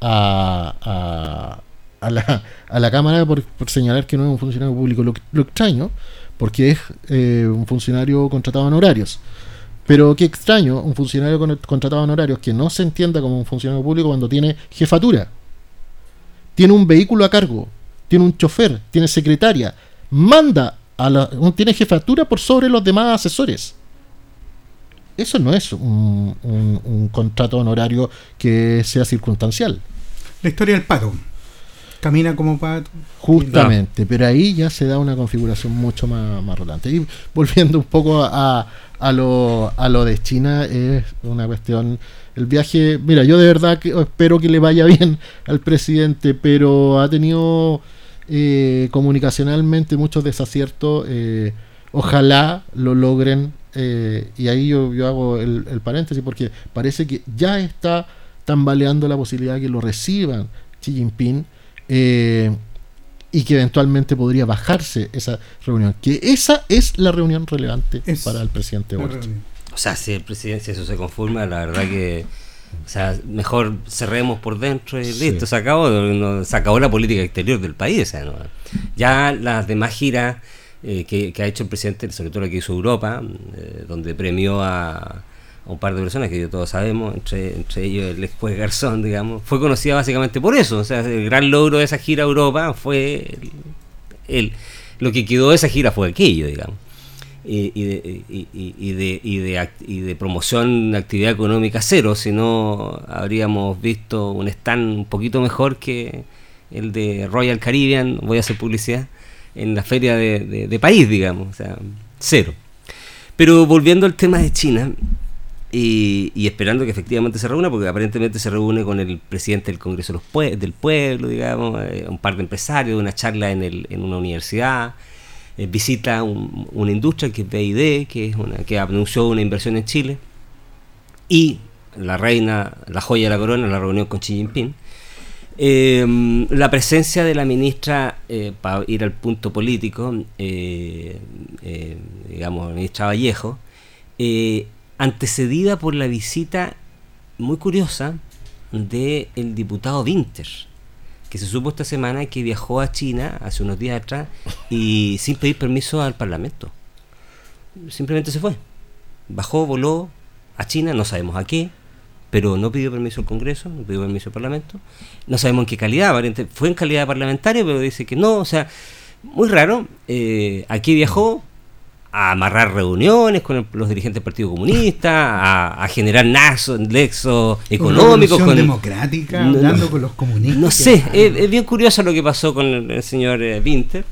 a, a, a la, a la Cámara por, por señalar que no es un funcionario público. Lo, lo extraño, porque es eh, un funcionario contratado en horarios. Pero qué extraño, un funcionario con- contratado en horarios que no se entienda como un funcionario público cuando tiene jefatura. Tiene un vehículo a cargo, tiene un chofer, tiene secretaria, manda a la, tiene jefatura por sobre los demás asesores. Eso no es un, un- un contrato honorario que sea circunstancial. La historia del pato. Camina como pato. Justamente, pero ahí ya se da una configuración mucho más, más relevante. Y volviendo un poco a, a, lo, a lo de China, es una cuestión. El viaje, mira, yo de verdad que espero que le vaya bien al presidente, pero ha tenido eh, comunicacionalmente muchos desaciertos. eh, ojalá lo logren. eh, y ahí yo, yo hago el, el paréntesis porque parece que ya está tambaleando la posibilidad de que lo reciban Xi Jinping eh, y que eventualmente podría bajarse esa reunión. Que esa es la reunión relevante Es para el presidente Boric. O sea, si el presidente, si eso se conforma, la verdad que. O sea, mejor cerremos por dentro y Sí. listo, se acabó, no- se acabó la política exterior del país. o sea, no- ya las demás giras eh, que, que ha hecho el presidente, sobre todo la que hizo Europa, eh, donde premió a un par de personas que todos sabemos, entre, ellos el ex juez Garzón, digamos, fue conocida básicamente por eso. O sea, el gran logro de esa gira a Europa fue el- lo que quedó de esa gira fue aquello, digamos y, y de, promoción de actividad económica cero, si no habríamos visto un stand un poquito mejor que el de Royal Caribbean, voy a hacer publicidad, en la feria de, de- de París, digamos, o sea, cero. Pero volviendo al tema de China, y, esperando que efectivamente se reúna, porque aparentemente se reúne con el presidente del Congreso del Pueblo, digamos, eh, un par de empresarios, una charla en, el, en una universidad, eh, visita un- una industria que es BID, que, es una, que anunció una inversión en Chile, y la reina, la joya de la corona, la reunión con Xi Jinping. Eh, la presencia de la ministra, para ir al punto político, eh, eh, digamos, la ministra Vallejo, eh, antecedida por la visita muy curiosa del el diputado Winter, que se supo esta semana que viajó a China hace unos días atrás y sin pedir permiso al Parlamento. Simplemente se fue. Bajó, voló a China, no sabemos a qué, pero no pidió permiso al Congreso, no pidió permiso al Parlamento. No sabemos en qué calidad, aparente- fue en calidad de parlamentario, pero dice que no, o sea, muy raro. Eh, aquí viajó a amarrar reuniones con el- los dirigentes del Partido Comunista, a, a generar nexos nexos económicos con democrática, No, hablando no. con los comunistas. no sé, es, es bien curioso lo que pasó con el, el señor eh, Winter.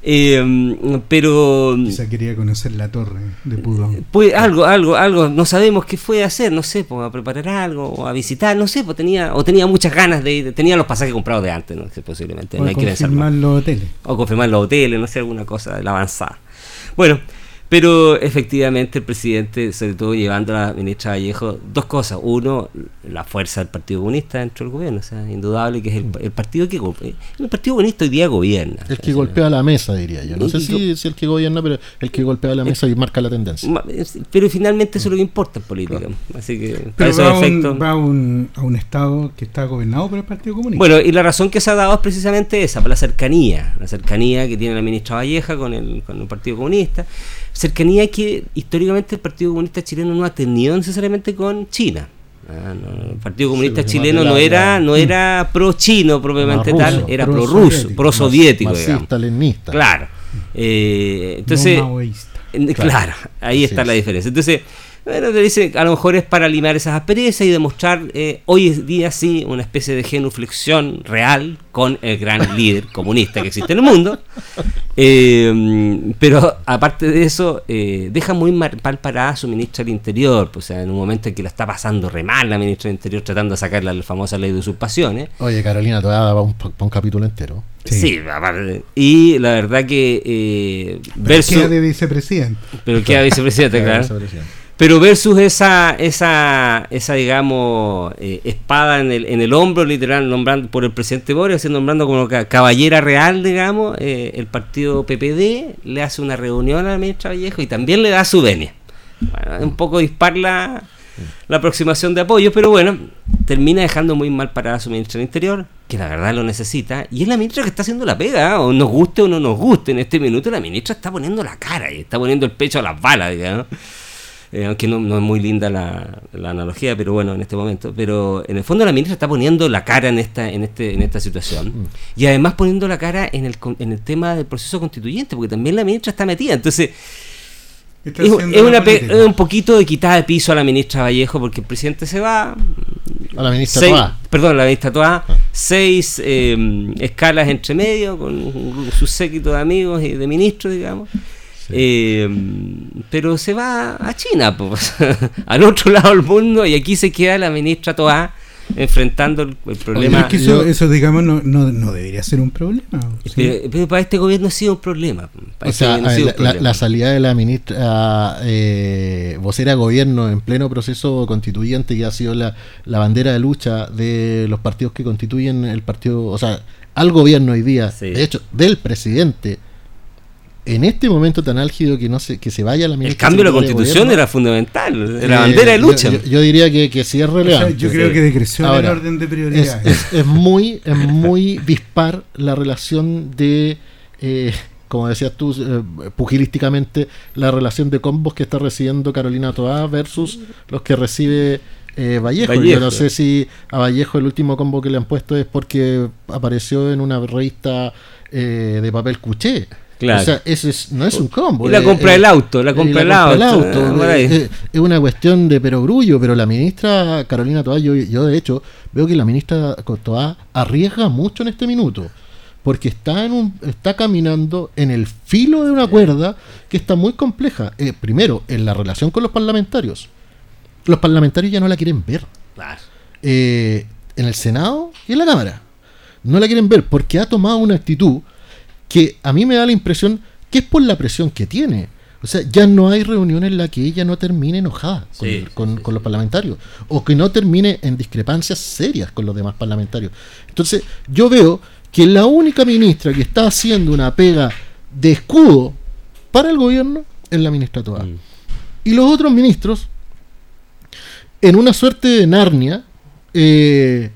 Eh, pero Quizá quería conocer la torre de Pudong. pues algo, algo, algo, no sabemos qué fue a hacer, no sé, pues a preparar algo, o a visitar, no sé, pues tenía, o tenía muchas ganas de ir, tenía los pasajes comprados de antes, no sé, posiblemente, no O que confirmar los hoteles. O confirmar los hoteles, no sé, alguna cosa de la avanzada. Bueno, pero efectivamente el presidente, sobre todo llevando a la ministra Vallejo, dos cosas. Uno, la fuerza del Partido Comunista dentro del gobierno, o sea, indudable que es el, el partido que go- el Partido Comunista hoy día gobierna. El O que sea, golpea la mesa, diría yo. No sé si, si el que gobierna, pero el que golpea la mesa y marca la tendencia. Es- Pero finalmente eso es lo que importa en política. Así que, para Pero esos va, a un, efectos. va a un- a un estado que está gobernado por el Partido Comunista. Bueno, y la razón que se ha dado es precisamente esa, por la cercanía, la cercanía que tiene la ministra Valleja con el, con el Partido Comunista. Cercanía que históricamente el Partido Comunista Chileno no ha tenido necesariamente con China. Ah, no, el Partido Comunista Sí, Chileno no era no era pro chino propiamente tal, era pro pro-soviético. ruso, pro soviético, Marxista, leninista. Claro. Eh, entonces, no Claro, ahí está la es. diferencia. Entonces, bueno, te dice, a lo mejor es para limar esas asperezas y demostrar eh, hoy en día sí una especie de genuflexión real con el gran líder comunista que existe en el mundo. Eh, pero aparte de eso, eh, deja muy mal, parada a su ministra del Interior. pues, O sea, en un momento en que lo está pasando re mal la ministra del Interior tratando de sacar la famosa ley de usurpaciones. Oye, Carolina, todavía daba un, un capítulo entero. Sí. Sí, aparte. Y la verdad que eh, versus, Queda de vicepresidente. pero queda vicepresidente, claro. Vicepresidente. Pero versus esa, esa, esa digamos, eh, espada en el, en el hombro, literal, nombrando por el presidente Boris, nombrando como ca- caballera real, digamos, eh, el partido PPD le hace una reunión a la ministra Vallejo y también le da su venia. Bueno, un poco dispar la, la aproximación de apoyo, pero bueno, termina dejando muy mal parada a su ministra del Interior, que la verdad lo necesita, y es la ministra que está haciendo la pega, ¿eh? o nos guste o no nos guste, en este minuto la ministra está poniendo la cara y está poniendo el pecho a las balas, digamos. Eh, aunque no, no es muy linda la, la analogía, pero bueno, en este momento. Pero en el fondo la ministra está poniendo la cara en esta, en este, en esta situación. Y además poniendo la cara en el, en el tema del proceso constituyente, porque también la ministra está metida. Entonces, es, una es un poquito de quitada de piso a la ministra Vallejo, porque el presidente se va. A la ministra seis-. Perdón, la ministra Toá. Ah. Seis eh, escalas entre medio, con un- su séquito de amigos y de ministros, digamos. Eh, pero se va a China, pues, al otro lado del mundo, y aquí se queda la ministra Toá enfrentando el, problema. es que eso, yo- eso, digamos, no, no, no debería ser un problema. ¿sí? pero, pero para este gobierno ha sido un problema. Para O este sea, ver, sido la, un problema. la salida de la ministra eh, vocera de gobierno en pleno proceso constituyente que ha sido la, la bandera de lucha de los partidos que constituyen el partido, o sea, al gobierno hoy día, Sí. de hecho, del presidente, en este momento tan álgido que no se, que se vaya la el cambio de la constitución gobierno, era fundamental, era eh, bandera de yo- lucha. Yo, yo diría que, que sí es O sea, relevante. yo creo que decreció Ahora, el orden de es, prioridades. es- es muy es muy dispar la relación de eh, como decías tú eh, pugilísticamente la relación de combos que está recibiendo Carolina Toá versus los que recibe eh, Vallejo. Yo Vallejo. no sé si a Vallejo el último combo que le han puesto es porque apareció en una revista eh, de papel cuché. Claro. O sea, ese es- no es un combo. Y la compra eh, del auto, la compra del auto. eh, eh, es una cuestión de perogrullo, pero la ministra Carolina Toá, yo, yo de hecho veo que la ministra Toá arriesga mucho en este minuto, porque está en un, está caminando en el filo de una cuerda que está muy compleja. Eh, primero, en la relación con los parlamentarios. Los parlamentarios ya no la quieren ver eh, en el Senado y en la Cámara. No la quieren ver porque ha tomado una actitud que a mí me da la impresión que es por la presión que tiene. O sea, ya no hay reunión en la que ella no termine enojada con, Sí, con- sí, con los parlamentarios o que no termine en discrepancias serias con los demás parlamentarios. Entonces, yo veo que la única ministra que está haciendo una pega de escudo para el gobierno es la ministra Toa. Mm. Y los otros ministros, en una suerte de Narnia, eh,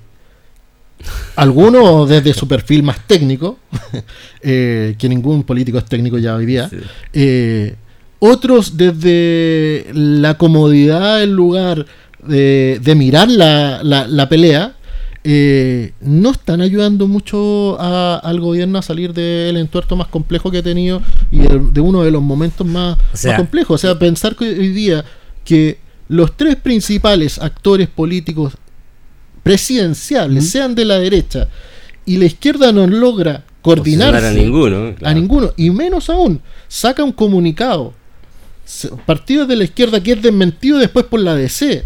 algunos desde su perfil más técnico, eh, que ningún político es técnico ya hoy día, Sí. eh, otros desde la comodidad del lugar de, de mirar la, la- la pelea, eh, no están ayudando mucho a- al gobierno a salir del entuerto más complejo que ha tenido y de, de uno de los momentos más, O sea- más complejos. O sea, pensar que hoy día que los tres principales actores políticos presidenciales sean de la derecha y la izquierda no logra coordinarse a ninguno. a ninguno, y menos aún, saca un comunicado. Partidos de la izquierda que es desmentido después por la DC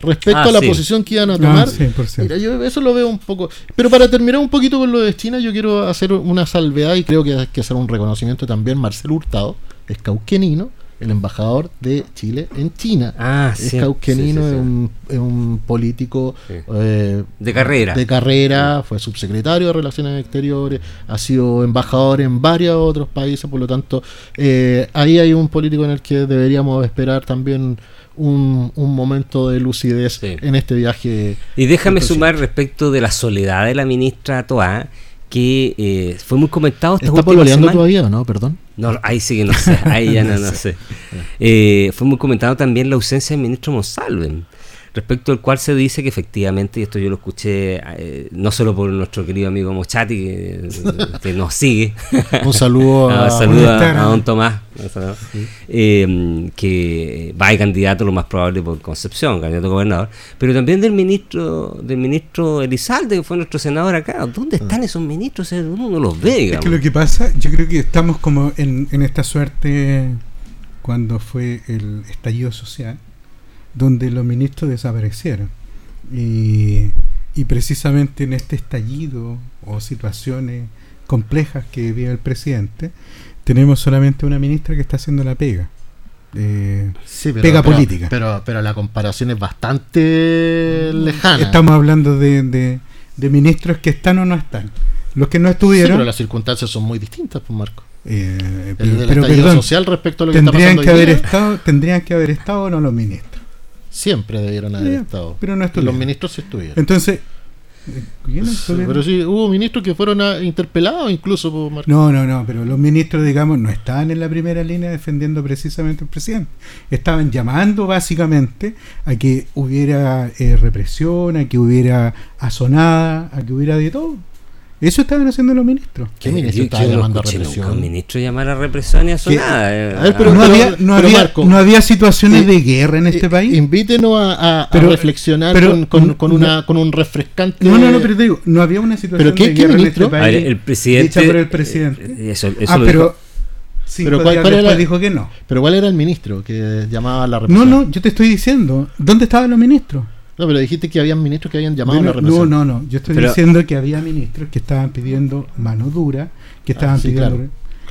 respecto Ah, a la sí. posición que iban a Ah, tomar. 100%. Mira, yo eso lo veo un poco. Pero para terminar un poquito con lo de China, yo quiero hacer una salvedad y creo que hay que hacer un reconocimiento también. Marcelo Hurtado es cauquenino, el embajador de Chile en China. Ah, es sí. cauquenino, sí, sí, sí. Es, un, es un político eh, De carrera. de carrera, fue subsecretario de Relaciones Exteriores, ha sido embajador en varios otros países, por lo tanto, eh, ahí hay un político en el que deberíamos esperar también un, un momento de lucidez en este viaje. Y déjame sumar respecto de la soledad de la ministra Toá, que eh, fue muy comentado esta ¿Está última pololeando semana. todavía no? Perdón. No, ahí sí que no sé, ahí ya no, no sé. Eh, fue muy comentado también la ausencia del ministro Monsalve respecto al cual se dice que efectivamente, y esto yo lo escuché eh, no solo por nuestro querido amigo Mochati, que, nos sigue. Un saludo a, a, don Tomás, eh, que va a candidato lo más probable por Concepción, candidato a gobernador, pero también del ministro del ministro Elizalde, que fue nuestro senador acá. ¿Dónde están esos ministros? Uno no los ve. Es que lo que pasa, yo creo que estamos como en, en esta suerte cuando fue el estallido social donde los ministros desaparecieron. Y, precisamente en este estallido o situaciones complejas que vive el presidente, tenemos solamente una ministra que está haciendo la pega. Eh, pega política. Pero, pero la comparación es bastante lejana. Estamos hablando de, de, ministros que están o no están. Los que no estuvieron. pero las circunstancias son muy distintas, pues Marco. Eh, pero, social respecto a lo que está pasando que haber estado Tendrían que haber estado o no los ministros. Siempre debieron haber estado. Pero no Los ministros sí estuvieron. Entonces, pero sí, hubo ministros que fueron interpelados incluso. no, no, no, pero los ministros, digamos, no estaban en la primera línea defendiendo precisamente al presidente. Estaban llamando básicamente a que hubiera eh, represión, a que hubiera azonada, a que hubiera de todo. Eso estaban haciendo los ministros. ¿Qué ministro estaba llamando a represión? Un ministro llamar a represión y eso nada. Eh. pero, no, había, no, había, no, había, situaciones de guerra en este eh, país. Invítenos a, reflexionar con, con, una, con un refrescante. No, no, no, pero te digo, no había una situación de guerra en este país. Ver, el presidente. por el presidente. Eh, eso, eso ah, pero. Sí, pero cuál, era, dijo que no. Pero ¿cuál era el ministro que llamaba a la represión? No, no, yo te estoy diciendo. ¿Dónde estaban los ministros? No, pero dijiste que había ministros que habían llamado a la represión. No, no, no. Yo estoy diciendo que había ministros que estaban pidiendo mano dura, que estaban ah, pidiendo.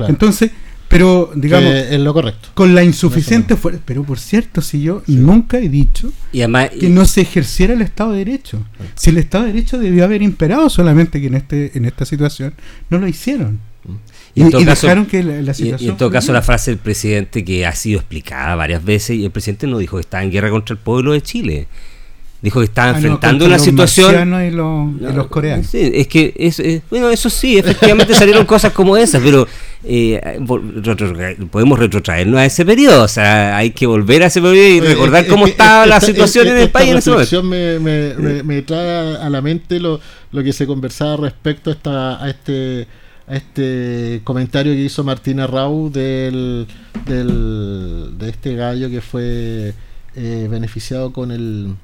Entonces, pero digamos. es lo correcto. Con la insuficiente fuerza. Pero por cierto, si yo nunca he dicho que no se ejerciera el Estado de Derecho. Si el Estado de Derecho debió haber imperado, solamente que en, este, en esta situación no lo hicieron. Y, en todo caso, que la, situación en todo caso la frase del presidente que ha sido explicada varias veces y el presidente no dijo que estaba en guerra contra el pueblo de Chile dijo que estaba ah, enfrentando una situación. y, los coreanos. sí, es que es, bueno eso sí efectivamente salieron cosas como esas pero eh, podemos retrotraernos a ese periodo o sea hay que volver a ese periodo y recordar cómo estaba la situación en el país en ese momento. me, me, me, trae a la mente lo, lo que se conversaba respecto a, esta, a este a este comentario que hizo Martina Rau del, del de este gallo que fue eh, beneficiado con el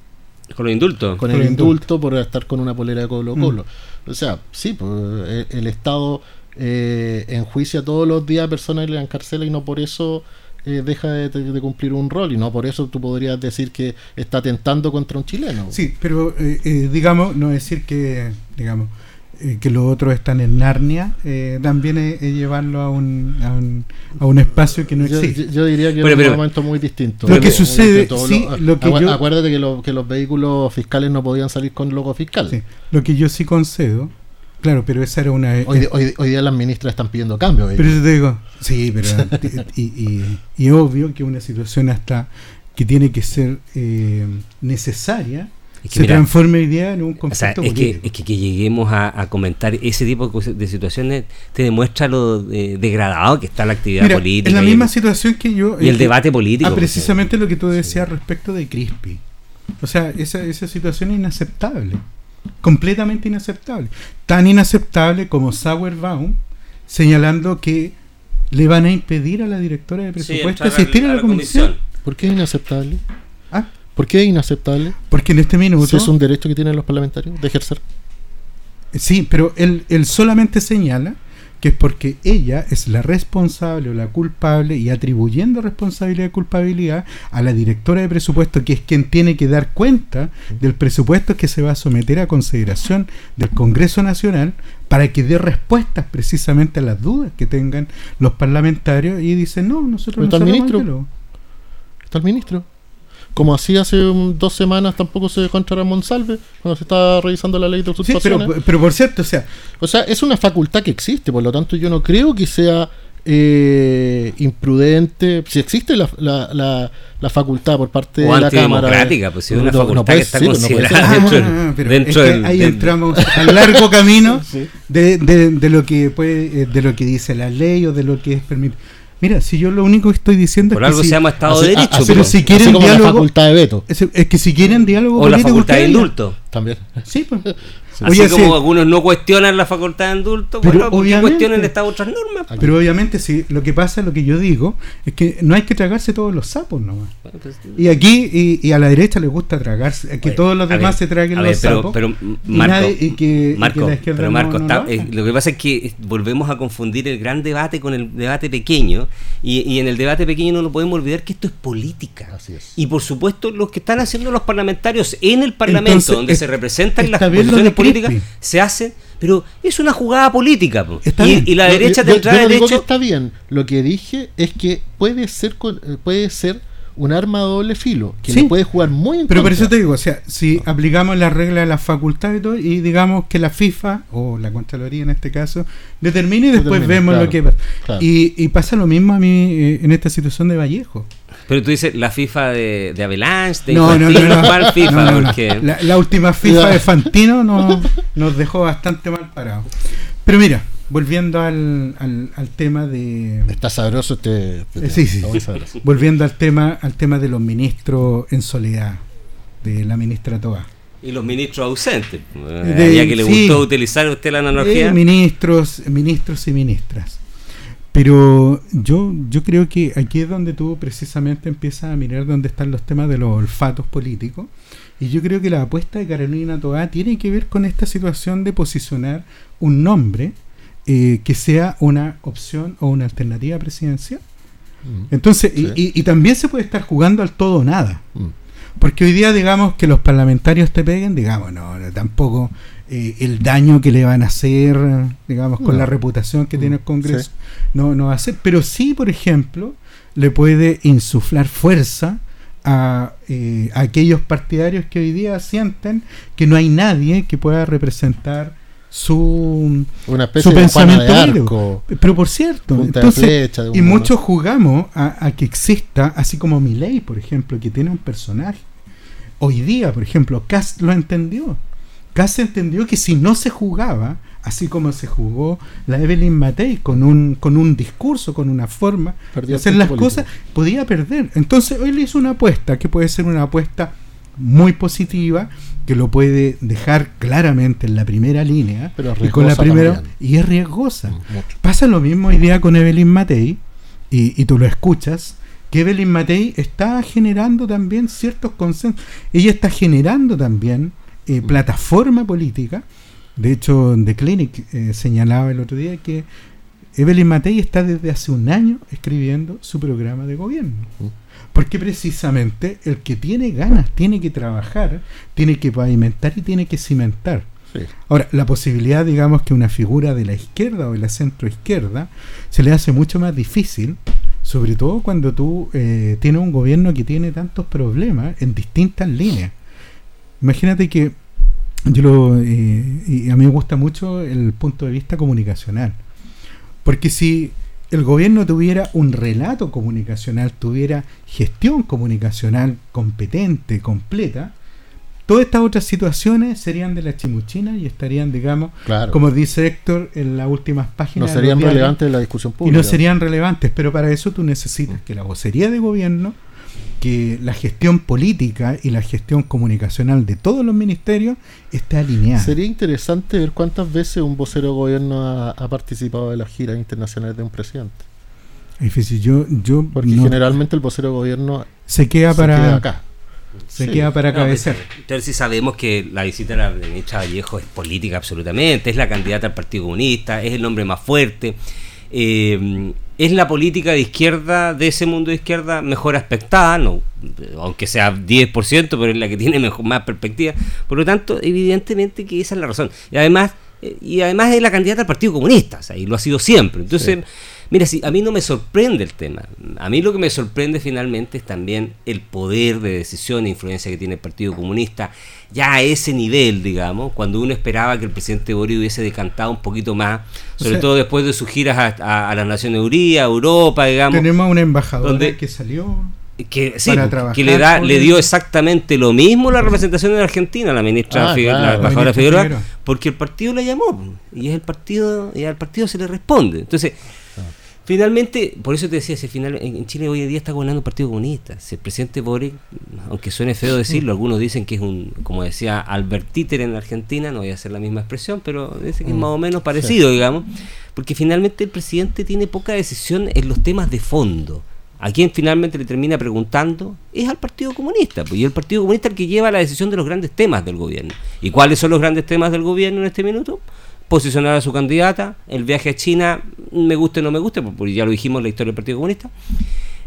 con el indulto. Con el, indulto, por estar con una polera de Colo Colo. Mm. O sea, sí, pues, eh, el, Estado eh, enjuicia todos los días a personas y le encarcela y no por eso eh, deja de, cumplir un rol y no por eso tú podrías decir que está atentando contra un chileno. Sí, pero eh, digamos, no decir que, digamos, eh, que los otros están en Narnia, eh, también es, llevarlo a un, a un, a, un, espacio que no existe. Yo, diría que es un momento muy distinto. Lo que sucede, sí, lo, que yo, acuérdate que, que, los vehículos fiscales no podían salir con logo fiscal. lo que yo sí concedo, claro, pero esa era una... Hoy, eh, hoy, hoy día las ministras están pidiendo cambio. Pero te digo, sí, pero y, y, y, obvio que una situación hasta que tiene que ser necesaria se transforme hoy día en un conflicto es que, es que, lleguemos a, comentar ese tipo de situaciones te demuestra lo degradado que está la actividad política. En la misma situación que yo. Y el debate político. Ah, precisamente lo que tú decías respecto de Crispy. O sea, esa, esa situación es inaceptable. Completamente inaceptable. Tan inaceptable como Sauerbaum señalando que le van a impedir a la directora de presupuesto asistir a la, comisión. ¿Por qué es inaceptable? ¿Por qué es inaceptable? Porque en este minuto... es un derecho que tienen los parlamentarios de ejercer. Sí, pero él, él solamente señala que es porque ella es la responsable o la culpable y atribuyendo responsabilidad y culpabilidad a la directora de presupuesto, que es quien tiene que dar cuenta del presupuesto que se va a someter a consideración del Congreso Nacional para que dé respuestas precisamente a las dudas que tengan los parlamentarios y dicen, no, nosotros no está el ministro. Está el ministro como así hace dos semanas tampoco se dejó entrar a Monsalve cuando se estaba revisando la ley de usurpaciones. Sí, pero, pero, por cierto, o sea... O sea, es una facultad que existe, por lo tanto yo no creo que sea eh, imprudente, si existe la, la, la, la facultad por parte O de la Cámara. antidemocrática, pues si es una No, no facultad puede que está no puede considerada ser. dentro, Ah, bueno, pero dentro es que del- ahí del- entramos al largo camino Sí. de, de- de lo que puede, eh, de lo que dice la ley o de lo que es permitido. Mira, si yo lo único que estoy diciendo Por es que algo si- se llama Estado Así- de Derecho. así- pero pero- si quieren así como la diálogo- facultad de veto. es, es que si quieren diálogo o la político, facultad de indulto. También. Sí, pues. Así Oye, como sí, algunos no cuestionan la facultad de indulto, Pero bueno, cuestionan estas otras normas. Pero obviamente sí, lo que pasa, lo que yo digo, es que no hay que tragarse todos los sapos nomás. Bueno, pues, Y aquí y, y a la derecha le gusta tragarse, que todos los demás ver, se traguen los ver, pero- sapos. pero, y Marco, y que, y que Marco, pero Marco, no está- lo eh, lo que pasa es que volvemos a confundir el gran debate con el debate pequeño y, y en el debate pequeño no lo podemos olvidar que esto es política. Así es. Y por supuesto lo que están haciendo los parlamentarios en el Parlamento, Entonces, donde es- se representan las está políticas, se hacen, pero es una jugada política. po. Está Y, y la Yo- derecha yo- tendrá yo no digo que derecho... está bien. Lo que dije es que puede ser eh, puede ser un arma de doble filo, que Sí. le puede jugar muy en Pero por eso te digo, o sea, si aplicamos la regla de las facultades y todo, y digamos que la FIFA, o la Contraloría en este caso, determine y después Determine, vemos claro, lo que pasa. claro. Y, y pasa lo mismo a mí eh, en esta situación de Vallejo. Pero tú dices la FIFA de, de Avalanche, de No, no, no, no. No, no, no. Porque- La, la última FIFA de Fantino no- nos dejó bastante mal parados. Pero mira, volviendo al, al, al tema de... Está sabroso este. este Eh, sí, sí, está muy sí. sabroso. Volviendo al tema, al tema de los ministros en soledad, de la ministra Toa. Y los ministros ausentes. De- De, ya que le sí. gustó utilizar usted la analogía. Eh, ministros, ministros y ministras. Pero yo, yo creo que aquí es donde tú precisamente empiezas a mirar dónde están los temas de los olfatos políticos. Y yo creo que la apuesta de Carolina Toá tiene que ver con esta situación de posicionar un nombre eh, que sea una opción o una alternativa presidencial. Mm. Entonces, y- Sí. y, y también se puede estar jugando al todo o nada. Mm. Porque hoy día, digamos, que los parlamentarios te peguen, digamos, no, tampoco eh, el daño que le van a hacer, digamos, con la reputación que Mm, tiene el Congreso, no, no va a hacer. Pero sí, por ejemplo, le puede insuflar fuerza a, eh, a aquellos partidarios que hoy día sienten que no hay nadie que pueda representar su, Una especie su de de pensamiento arco. pero por cierto, de entonces, flecha, de y muchos jugamos a, a que exista, así como Milei, por ejemplo, que tiene un personaje. Hoy día, por ejemplo, Cast lo entendió. Cast entendió que si no se jugaba, así como se jugó la Evelyn Matei, con un, con un discurso, con una forma Perdió de hacer las político. cosas, podía perder. Entonces hoy le hizo una apuesta, que puede ser una apuesta muy positiva, que lo puede dejar claramente en la primera línea, Pero y con la primera también. y es riesgosa. Mm, mucho. Pasa lo mismo hoy día con Evelyn Matei, y, y tú lo escuchas, que Evelyn Matei está generando también ciertos consensos. Ella está generando también eh, Mm. plataforma política. De hecho, The Clinic eh, señalaba el otro día que Evelyn Matei está desde hace un año escribiendo su programa de gobierno. Mm. Porque precisamente el que tiene ganas tiene que trabajar, tiene que pavimentar y tiene que cimentar. Sí. Ahora, la posibilidad, digamos, que una figura de la izquierda o de la centroizquierda se le hace mucho más difícil, sobre todo cuando tú eh, tienes un gobierno que tiene tantos problemas en distintas líneas. Imagínate que yo lo, eh, y a mí me gusta mucho el punto de vista comunicacional, porque si el gobierno tuviera un relato comunicacional, tuviera gestión comunicacional competente, completa, todas estas otras situaciones serían de la chimuchina y estarían, digamos, Claro. como dice Héctor en las últimas no páginas. los serían relevantes en la discusión Y pública. no serían relevantes, pero para eso tú necesitas que la vocería de gobierno, que la gestión política y la gestión comunicacional de todos los ministerios esté alineada. Sería interesante ver cuántas veces un vocero de gobierno ha, ha participado de las giras internacionales de un presidente. Es difícil, yo, yo Porque no- generalmente el vocero de gobierno se queda se para queda acá. se Sí. queda para No, cabecear. Entonces sí sabemos que la visita de la ministra Vallejo es política absolutamente, es la candidata al Partido Comunista, es el nombre más fuerte, eh, es la política de izquierda, de ese mundo de izquierda mejor aspectada, no, aunque sea 10%, pero es la que tiene mejor, más perspectiva. Por lo tanto, evidentemente que esa es la razón. Y además, eh, y además es la candidata al Partido Comunista, o sea, y lo ha sido siempre. Entonces, Mira, sí, a mí no me sorprende el tema. A mí lo que me sorprende finalmente es también el poder de decisión e influencia que tiene el Partido Comunista, ya a ese nivel, digamos, cuando uno esperaba que el presidente Boris hubiese decantado un poquito más, sobre todo después de sus giras a, a, las Naciones Unidas, a Europa, digamos. Tenemos una embajadora que salió que, sí, que le da le dio exactamente lo mismo la representación en Argentina la ministra ah, la embajadora Figueroa porque el partido la llamó y es el partido y al partido se le responde entonces Finalmente, por eso te decía, si final, en Chile hoy en día está gobernando un partido comunista. Si el presidente Boric, aunque suene feo decirlo, algunos dicen que es un, como decía Albert Títer en Argentina, no voy a hacer la misma expresión, pero dice que es más o menos parecido, digamos, porque finalmente el presidente tiene poca decisión en los temas de fondo. A quien finalmente le termina preguntando es al Partido Comunista, pues, y el Partido Comunista es el que lleva la decisión de los grandes temas del gobierno. ¿Y cuáles son los grandes temas del gobierno en este minuto? Posicionar a su candidata, el viaje a China, me guste o no me guste, porque ya lo dijimos en la historia del Partido Comunista,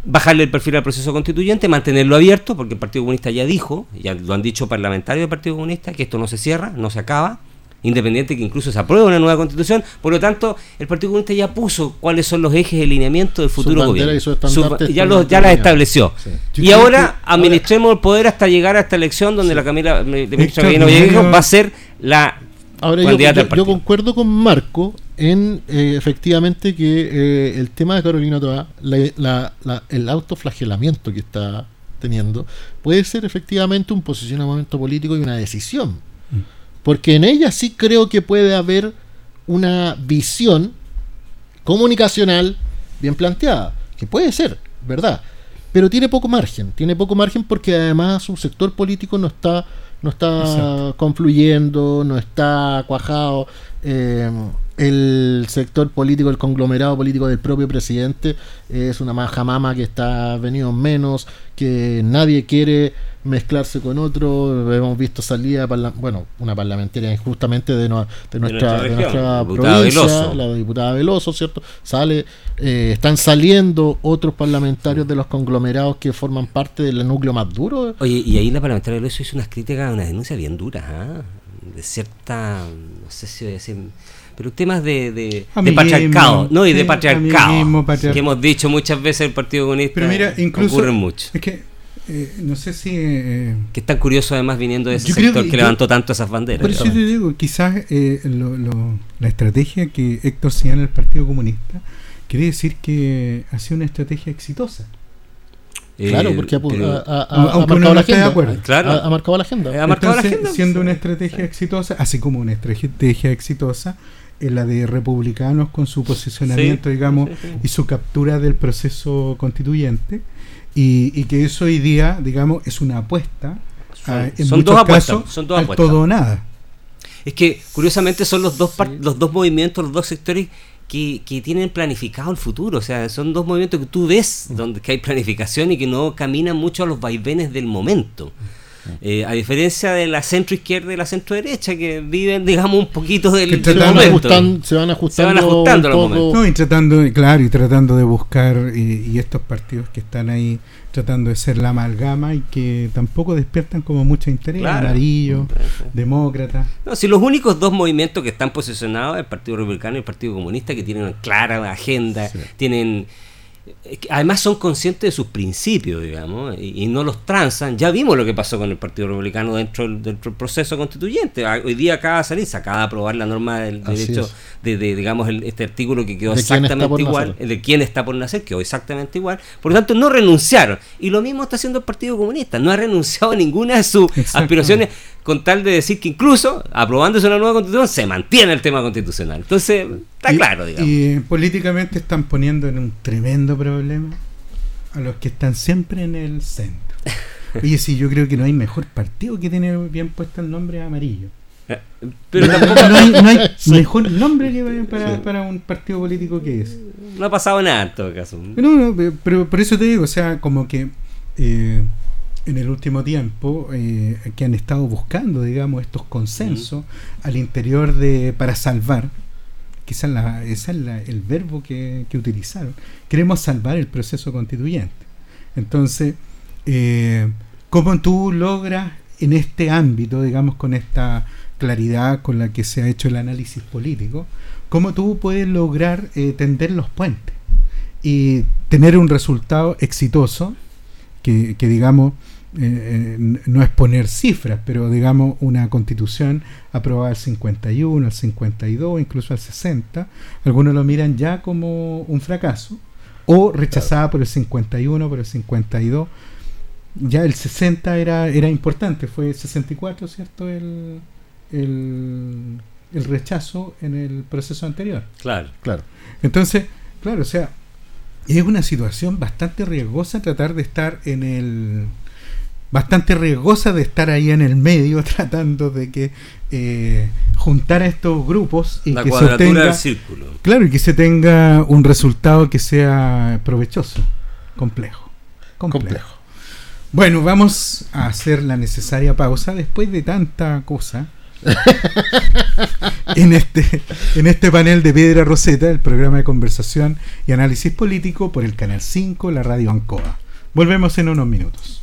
bajarle el perfil al proceso constituyente, mantenerlo abierto, porque el Partido Comunista ya dijo, ya lo han dicho parlamentarios del Partido Comunista, que esto no se cierra, no se acaba, independiente que incluso se apruebe una nueva constitución. Por lo tanto, el Partido Comunista ya puso cuáles son los ejes de lineamiento del futuro gobierno. ya los, ya las estableció. Y ahora administremos el poder hasta llegar a esta elección donde la Camila ministra va a ser la Ahora yo, concuerdo con Marco en eh, efectivamente que eh, el tema de Carolina Toa, el autoflagelamiento que está teniendo, puede ser efectivamente un posicionamiento político y una decisión. Mm. Porque en ella sí creo que puede haber una visión comunicacional bien planteada, que puede ser, ¿verdad? Pero tiene poco margen, tiene poco margen porque además su sector político no está no está confluyendo, no está cuajado. Eh, el sector político, el conglomerado político del propio presidente es una majamama que está venido menos, que nadie quiere mezclarse con otro. Hemos visto salida, bueno, una parlamentaria injustamente de, de, nuestra, de nuestra, provincia, la diputada Veloso, ¿cierto? Sale, eh, están saliendo otros parlamentarios de los conglomerados que forman parte del núcleo más duro. Oye, y ahí la parlamentaria Veloso hizo unas críticas, unas denuncias bien duras, ¿ah? de cierta, no sé si voy a decir pero temas de, de, patriarcado, ¿no? Y de patriarcado, que hemos dicho muchas veces el Partido Comunista. Pero mira, incluso ocurren mucho. Es que eh, no sé si. Eh, que es tan curioso además viniendo de ese sector que, levantó tanto esas banderas. Por eso te digo, quizás eh, la estrategia que Héctor señala el Partido Comunista quiere decir que ha sido una estrategia exitosa. Claro, porque ha, marcado la agenda. Ha, marcado la agenda. siendo una estrategia exitosa, así como una estrategia exitosa, en la de republicanos con su posicionamiento, digamos, y su captura del proceso constituyente y, que eso hoy día, digamos, es una apuesta. Son, en son dos apuestas, son dos apuestas. todo o nada. Es que curiosamente son los dos los dos movimientos, los dos sectores que, que, tienen planificado el futuro. O sea, son dos movimientos que tú ves donde que hay planificación y que no caminan mucho a los vaivenes del momento. Eh, a diferencia de la centro izquierda y la centro derecha que viven, digamos, un poquito del, momento. se van ajustando, ajustando No, y tratando, claro, y tratando de buscar, y, estos partidos que están ahí tratando de ser la amalgama y que tampoco despiertan como mucho interés, amarillo, demócrata. No, si los únicos dos movimientos que están posicionados, el Partido Republicano y el Partido Comunista, que tienen una clara agenda, tienen además son conscientes de sus principios, digamos, y, no los transan. Ya vimos lo que pasó con el Partido Republicano dentro, del proceso constituyente. Ah, hoy día acaba de salir, se acaba de aprobar la norma del derecho de, digamos, este artículo que quedó exactamente igual, el de quién está por nacer, quedó exactamente igual. Por lo tanto, no renunciaron. Y lo mismo está haciendo el Partido Comunista, no ha renunciado a ninguna de sus aspiraciones con tal de decir que incluso aprobándose una nueva constitución se mantiene el tema constitucional. Entonces, está claro, digamos. Y políticamente están poniendo en un tremendo problema a los que están siempre en el centro. Oye, sí, yo creo que no hay mejor partido que tiene bien puesto el nombre amarillo. Eh, pero tampoco no hay, no hay mejor nombre que para, para, un partido político que es. No ha pasado nada en todo caso. No, no, pero por eso te digo, o sea, como que eh, en el último tiempo eh, que han estado buscando, digamos, estos consensos al interior de para salvar, quizás la, ese es el verbo que, utilizaron, queremos salvar el proceso constituyente. Entonces, eh, ¿cómo tú logras en este ámbito, digamos, con esta claridad con la que se ha hecho el análisis político, cómo tú puedes lograr eh, tender los puentes? y tener un resultado exitoso, que, digamos, eh, eh, no es poner cifras, pero digamos una constitución aprobada al 51, al 52, incluso al 60, algunos lo miran ya como un fracaso, o rechazada por el 51, por el 52. Ya el 60 era, era importante, fue el 64, ¿cierto? El, el, el rechazo en el proceso anterior. Claro, claro. Entonces, claro, o sea, es una situación bastante riesgosa tratar de estar en el bastante riesgosa de estar ahí en el medio tratando de que eh, juntar a estos grupos y que se obtenga, círculo. claro y que se tenga un resultado que sea provechoso complejo complejo bueno vamos a hacer la necesaria pausa después de tanta cosa en, este, en este panel de Piedra Roseta, el programa de conversación y análisis político por el Canal 5, la radio Ancoa. Volvemos en unos minutos.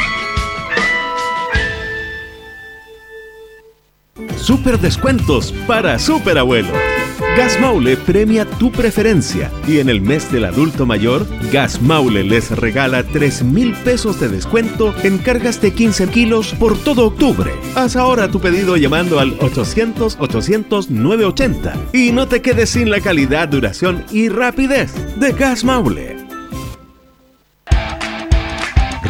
Super descuentos para super abuelos. Gas Maule premia tu preferencia y en el mes del adulto mayor, Gas Maule les regala 3 mil pesos de descuento en cargas de 15 kilos por todo octubre. Haz ahora tu pedido llamando al 800-800-980 y no te quedes sin la calidad, duración y rapidez de Gas Maule.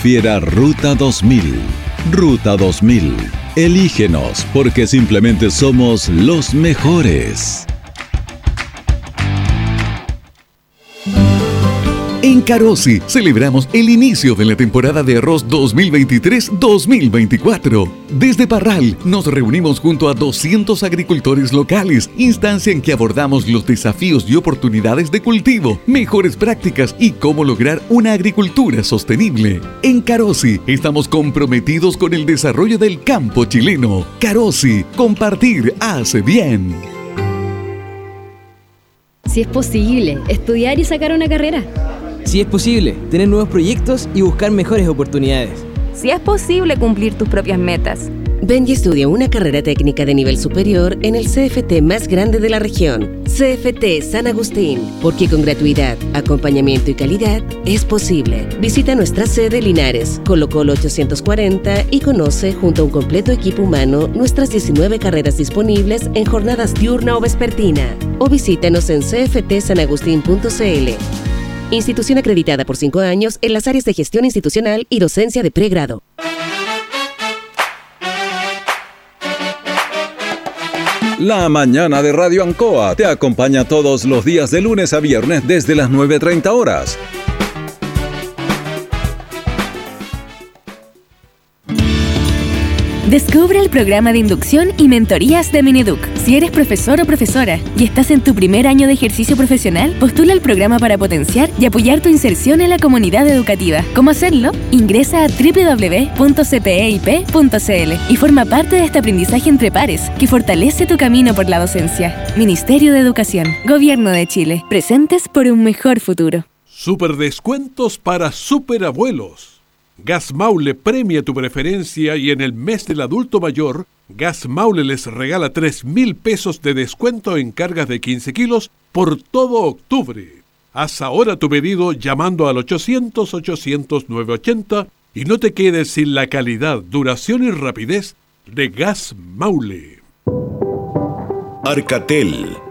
Prefiera Ruta 2000. Ruta 2000. Elígenos porque simplemente somos los mejores. En Carosi celebramos el inicio de la temporada de arroz 2023-2024. Desde Parral nos reunimos junto a 200 agricultores locales, instancia en que abordamos los desafíos y oportunidades de cultivo, mejores prácticas y cómo lograr una agricultura sostenible. En Carosi estamos comprometidos con el desarrollo del campo chileno. Carosi, compartir hace bien. Si es posible, estudiar y sacar una carrera si es posible, tener nuevos proyectos y buscar mejores oportunidades. Si es posible cumplir tus propias metas. Ven y estudia una carrera técnica de nivel superior en el CFT más grande de la región, CFT San Agustín, porque con gratuidad, acompañamiento y calidad es posible. Visita nuestra sede Linares, Colo Colo 840 y conoce junto a un completo equipo humano nuestras 19 carreras disponibles en jornadas diurna o vespertina. O visítanos en cftsanagustin.cl. Institución acreditada por cinco años en las áreas de gestión institucional y docencia de pregrado. La mañana de Radio Ancoa te acompaña todos los días de lunes a viernes desde las 9.30 horas. Descubre el programa de inducción y mentorías de Mineduc. Si eres profesor o profesora y estás en tu primer año de ejercicio profesional, postula el programa para potenciar y apoyar tu inserción en la comunidad educativa. ¿Cómo hacerlo? Ingresa a www.cpeip.cl y forma parte de este aprendizaje entre pares que fortalece tu camino por la docencia. Ministerio de Educación, Gobierno de Chile, presentes por un mejor futuro. Super descuentos para superabuelos. Gas Maule premia tu preferencia y en el mes del adulto mayor, Gas Maule les regala 3 mil pesos de descuento en cargas de 15 kilos por todo octubre. Haz ahora tu pedido llamando al 800-800-980 y no te quedes sin la calidad, duración y rapidez de Gas Maule. Arcatel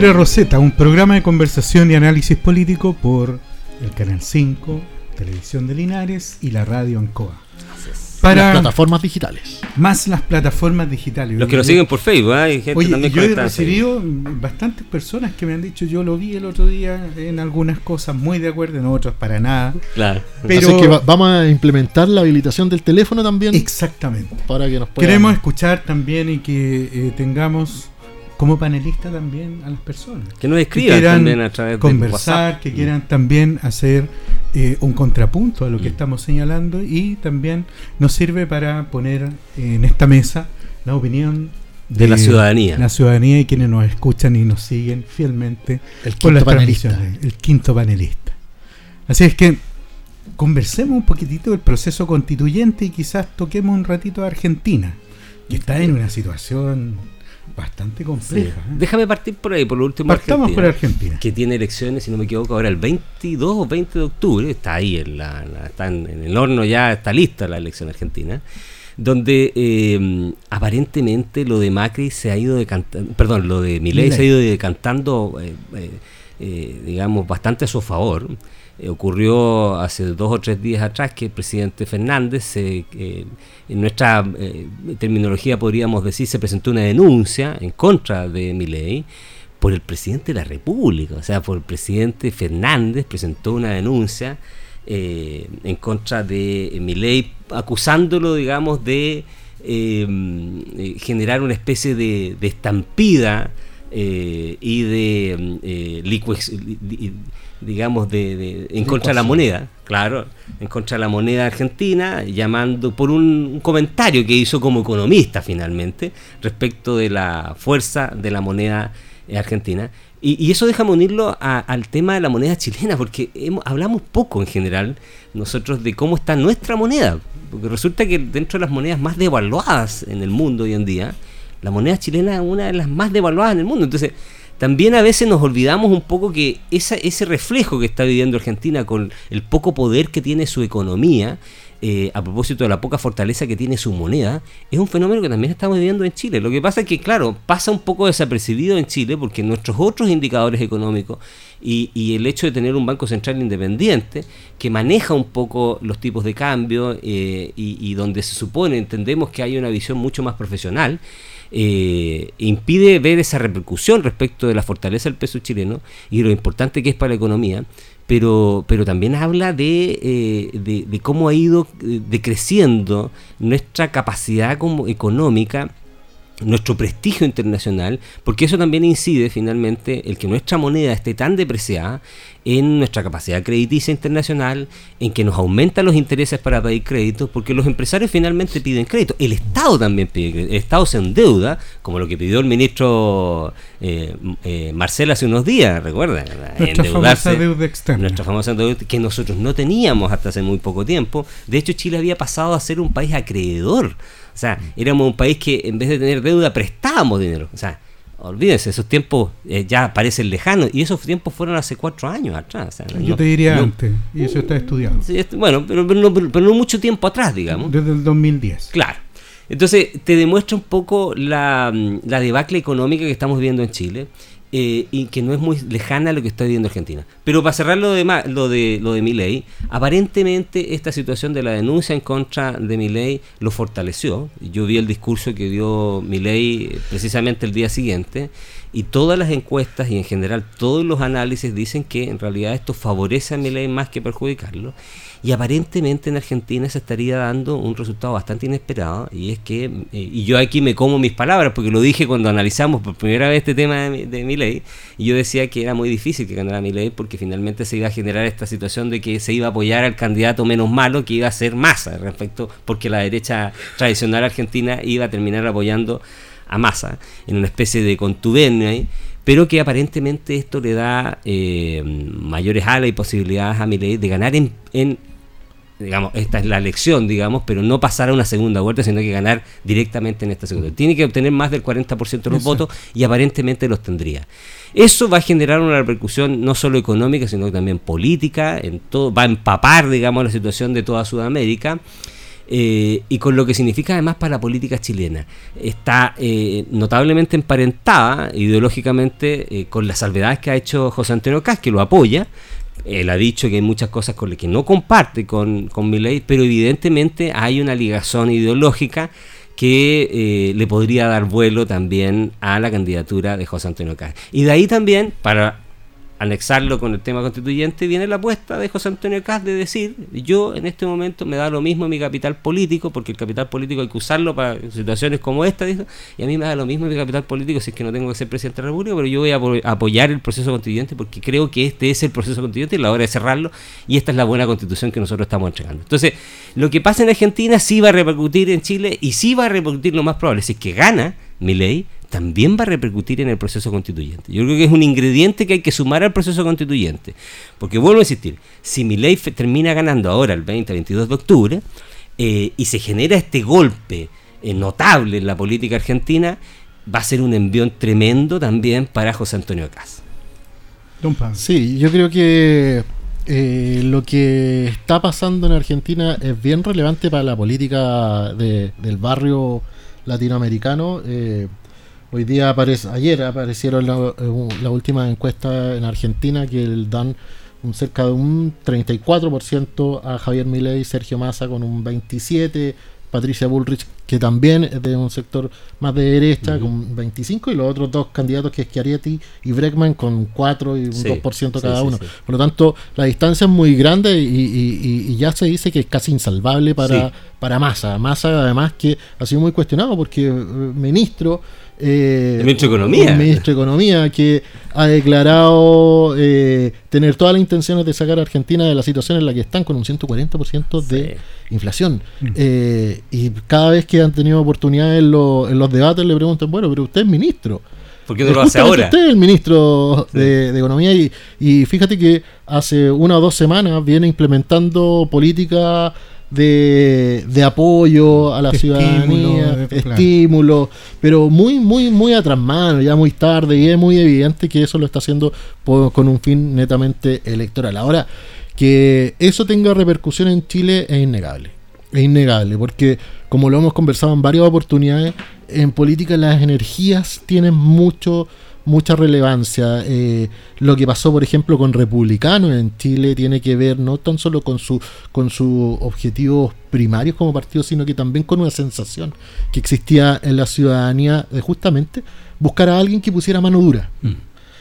Pedro Roseta, un programa de conversación y análisis político por el Canal 5, Televisión de Linares y la Radio Ancoa. Para las plataformas digitales. Más las plataformas digitales. Los que lo siguen por Facebook, ¿eh? hay gente Oye, también yo he recibido bastantes personas que me han dicho, yo lo vi el otro día en algunas cosas muy de acuerdo, en otras para nada. Claro. Pero Así que vamos a implementar la habilitación del teléfono también. Exactamente. Para que nos puedan... Queremos escuchar también y que eh, tengamos como panelista también a las personas. Que nos escriban también a través conversar, que quieran también hacer eh, un contrapunto a lo que mm. estamos señalando y también nos sirve para poner en esta mesa la opinión de, la ciudadanía. La ciudadanía y quienes nos escuchan y nos siguen fielmente el por las transmisiones. El quinto panelista. Así es que conversemos un poquitito del proceso constituyente y quizás toquemos un ratito a Argentina, que está en una situación bastante compleja. ¿eh? Déjame partir por ahí, por lo último. Partamos por Argentina. Que tiene elecciones, si no me equivoco, ahora el 22 o 20 de octubre. Está ahí, en, la, está en, el horno ya, está lista la elección argentina. Donde eh, aparentemente lo de Macri se ha ido decantando, perdón, lo de Milei se ha ido decantando, eh, digamos, bastante a su favor. Eh, ocurrió hace dos o tres días atrás que el presidente Fernández, eh, en nuestra eh, terminología podríamos decir, se presentó una denuncia en contra de Milei por el presidente de la República, o sea, por el presidente Fernández presentó una denuncia en contra de Milei, acusándolo, digamos, de generar una especie de, estampida y de digamos, de, en contra de la moneda, claro, en contra de la moneda argentina, llamando por un, comentario que hizo como economista finalmente respecto de la fuerza de la moneda argentina. Y, eso déjame unirlo al tema de la moneda chilena, porque hablamos poco en general nosotros de cómo está nuestra moneda, porque resulta que dentro de las monedas más devaluadas en el mundo hoy en día, la moneda chilena es una de las más devaluadas en el mundo. Entonces, también a veces nos olvidamos un poco que ese reflejo que está viviendo Argentina con el poco poder que tiene su economía, eh, a propósito de la poca fortaleza que tiene su moneda, es un fenómeno que también estamos viviendo en Chile. Lo que pasa es que, claro, pasa un poco desapercibido en Chile porque nuestros otros indicadores económicos y, el hecho de tener un Banco Central independiente que maneja un poco los tipos de cambio eh, y, y donde se supone, entendemos que hay una visión mucho más profesional, eh, impide ver esa repercusión respecto de la fortaleza del peso chileno y lo importante que es para la economía, pero, pero también habla de, eh, de, cómo ha ido eh, decreciendo nuestra capacidad como económica nuestro prestigio internacional, porque eso también incide finalmente el que nuestra moneda esté tan depreciada en nuestra capacidad crediticia internacional, en que nos aumentan los intereses para pedir créditos, porque los empresarios finalmente piden crédito, el Estado también pide crédito, el Estado se endeuda, como lo que pidió el ministro eh, eh Marcel hace unos días, recuerda, nuestra famosa deuda externa. Nuestra famosa deuda que nosotros no teníamos hasta hace muy poco tiempo. De hecho, Chile había pasado a ser un país acreedor o sea, éramos un país que en vez de tener deuda prestábamos dinero. O sea, olvídense, esos tiempos eh, ya parecen lejanos y esos tiempos fueron hace cuatro años atrás. Yo te diría antes, y eso está estudiado. bueno, pero, no, pero, no, mucho tiempo atrás, digamos. Desde el 2010. Claro. Entonces, te demuestra un poco la, la debacle económica que estamos viendo en Chile eh, y que no es muy lejana a lo que está viviendo Argentina. Pero para cerrar lo de, lo de, lo de Milei, aparentemente esta situación de la denuncia en contra de Milei lo fortaleció. Yo vi el discurso que dio Milei eh, precisamente el día siguiente y todas las encuestas y en general todos los análisis dicen que en realidad esto favorece a Milei más que perjudicarlo y aparentemente en Argentina se estaría dando un resultado bastante inesperado y es que, eh, y yo aquí me como mis palabras porque lo dije cuando analizamos por primera vez este tema de, de mi ley y yo decía que era muy difícil que ganara mi ley porque finalmente se iba a generar esta situación de que se iba a apoyar al candidato menos malo que iba a ser Massa respecto porque la derecha tradicional argentina iba a terminar apoyando a Massa en una especie de contubernio pero que aparentemente esto le da eh, mayores alas y posibilidades a ley de ganar en, en digamos, esta es la elección, digamos, pero no pasar a una segunda vuelta, sino que ganar directamente en esta segunda. Tiene que obtener más del 40% de los votos y aparentemente los tendría. Eso va a generar una repercusión no solo económica, sino también política, en todo, va a empapar, digamos, la situación de toda Sudamérica. Eh, y con lo que significa además para la política chilena. Está eh, notablemente emparentada ideológicamente eh, con las salvedades que ha hecho José Antonio Caz, que lo apoya, él ha dicho que hay muchas cosas con las que no comparte con, con ley pero evidentemente hay una ligación ideológica que eh, le podría dar vuelo también a la candidatura de José Antonio Caz. Y de ahí también, para anexarlo con el tema constituyente, viene la apuesta de José Antonio Caz de decir, yo en este momento me da lo mismo mi capital político, porque el capital político hay que usarlo para situaciones como esta, y a mí me da lo mismo mi capital político si es que no tengo que ser presidente de la República, pero yo voy a apoyar el proceso constituyente porque creo que este es el proceso constituyente y la hora de cerrarlo, y esta es la buena constitución que nosotros estamos entregando. Entonces, lo que pasa en Argentina sí va a repercutir en Chile y sí va a repercutir lo más probable, si es que gana mi ley, también va a repercutir en el proceso constituyente. Yo creo que es un ingrediente que hay que sumar al proceso constituyente. Porque vuelvo a insistir, si mi ley termina ganando ahora el 20-22 de octubre eh, y se genera este golpe eh, notable en la política argentina, va a ser un envión tremendo también para José Antonio Cas. Sí, yo creo que eh, lo que está pasando en Argentina es bien relevante para la política del barrio latinoamericano. Hoy día aparece, ayer aparecieron la, eh, la última encuesta en Argentina que dan un cerca de un 34% a Javier Milei, Sergio Massa con un 27%, Patricia Bullrich, que también es de un sector más de derecha, con 25%, y los otros dos candidatos, que es Chiaretti y Breckman, con 4 y un 2% cada uno. Por lo tanto, la distancia es muy grande y, ya se dice que es casi insalvable para, para Massa. Massa, además, que ha sido muy cuestionado porque eh, ministro eh, el ministro de Economía. ministro de Economía que ha declarado eh, tener todas las intenciones de sacar a Argentina de la situación en la que están con un 140% de inflación. Mm. Eh, y cada vez que han tenido oportunidades en, los debates le preguntan, bueno, pero usted es ministro. ¿Por qué no lo hace ahora? Usted es el ministro de, Economía y, y fíjate que hace una o dos semanas viene implementando políticas de, de apoyo a la ciudadanía, estímulo, pero muy, muy, muy atrás mano, ya muy tarde, y es muy evidente que eso lo está haciendo con un fin netamente electoral. Ahora, que eso tenga repercusión en Chile es innegable. Es innegable, porque como lo hemos conversado en varias oportunidades, en política las energías tienen mucho mucha relevancia. Eh, lo que pasó, por ejemplo, con republicanos en Chile tiene que ver no tan solo con, su, con sus objetivos primarios como partido, sino que también con una sensación que existía en la ciudadanía de justamente buscar a alguien que pusiera mano dura. Mm.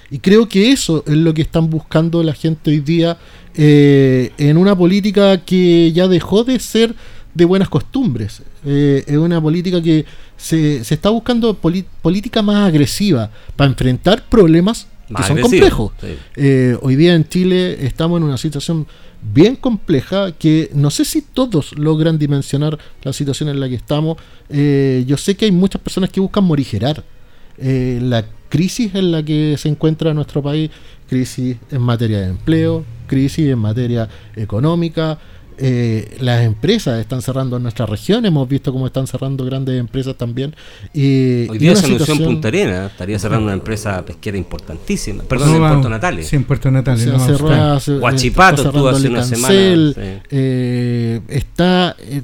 Y creo que eso es lo que están buscando la gente hoy día eh, en una política que ya dejó de ser de buenas costumbres. Eh, es una política que se, se está buscando política más agresiva para enfrentar problemas que son complejos. Eh, hoy día en Chile estamos en una situación bien compleja que no sé si todos logran dimensionar la situación en la que estamos. Eh, yo sé que hay muchas personas que buscan morigerar la crisis en la que se encuentra nuestro país, crisis en materia de empleo, crisis en materia económica, eh, las empresas están cerrando en nuestra región, hemos visto cómo están cerrando grandes empresas también. Y, Hoy día se anunció en Punta Arena, estaría cerrando una empresa pesquera importantísima, perdón, en Puerto Natales. Sí, en Puerto Natales. Se no, Guachipato estuvo hace una semana. Eh, está eh,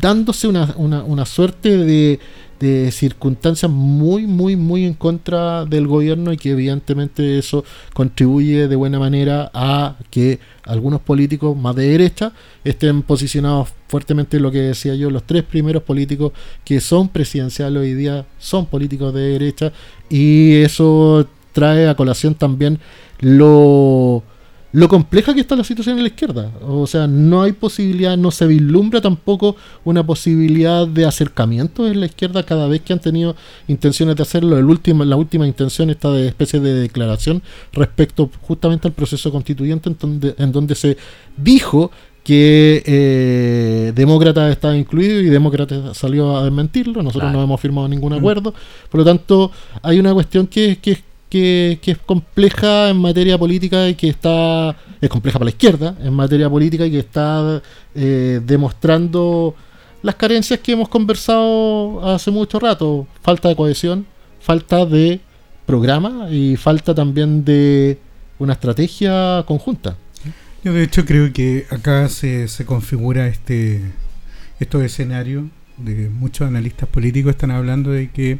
dándose una, una, una suerte de de circunstancias muy, muy, muy en contra del gobierno y que evidentemente eso contribuye de buena manera a que algunos políticos más de derecha estén posicionados fuertemente lo que decía yo, los tres primeros políticos que son presidenciales hoy día son políticos de derecha y eso trae a colación también lo lo compleja que está la situación en la izquierda. O sea, no hay posibilidad, no se vislumbra tampoco una posibilidad de acercamiento en la izquierda cada vez que han tenido intenciones de hacerlo. El último, la última intención está de especie de declaración respecto justamente al proceso constituyente en donde, en donde se dijo que eh, Demócrata estaba incluido y Demócrata salió a desmentirlo. Nosotros no hemos firmado ningún mm. acuerdo. Por lo tanto, hay una cuestión que, que, que, es compleja en materia política y que está, es compleja para la izquierda en materia política y que está eh, demostrando las carencias que hemos conversado hace mucho rato, falta de cohesión, falta de programa y falta también de una estrategia conjunta. Yo de hecho creo que acá se, se configura este estos escenarios de muchos analistas políticos están hablando de que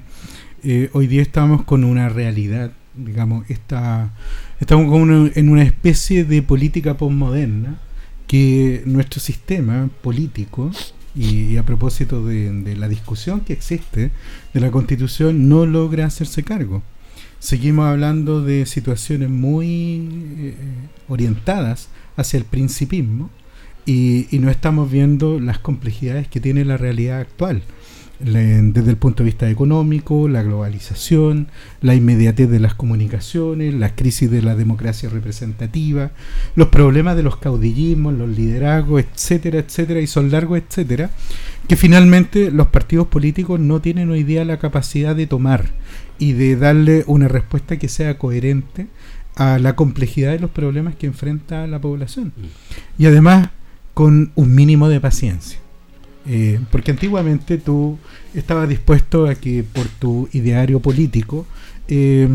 eh, hoy día estamos con una realidad, digamos, está, estamos como en una especie de política postmoderna que nuestro sistema político, y, a propósito de, la discusión que existe de la constitución, no logra hacerse cargo. Seguimos hablando de situaciones muy eh, orientadas hacia el principismo y no estamos viendo las complejidades que tiene la realidad actual desde el punto de vista económico, la globalización, la inmediatez de las comunicaciones, la crisis de la democracia representativa, los problemas de los caudillismos, los liderazgos, etcétera, etcétera, y son largos, etcétera, que finalmente los partidos políticos no tienen hoy día la capacidad de tomar y de darle una respuesta que sea coherente a la complejidad de los problemas que enfrenta la población. Mm. Y además con un mínimo de paciencia. Eh, porque antiguamente tú estabas dispuesto a que por tu ideario político eh,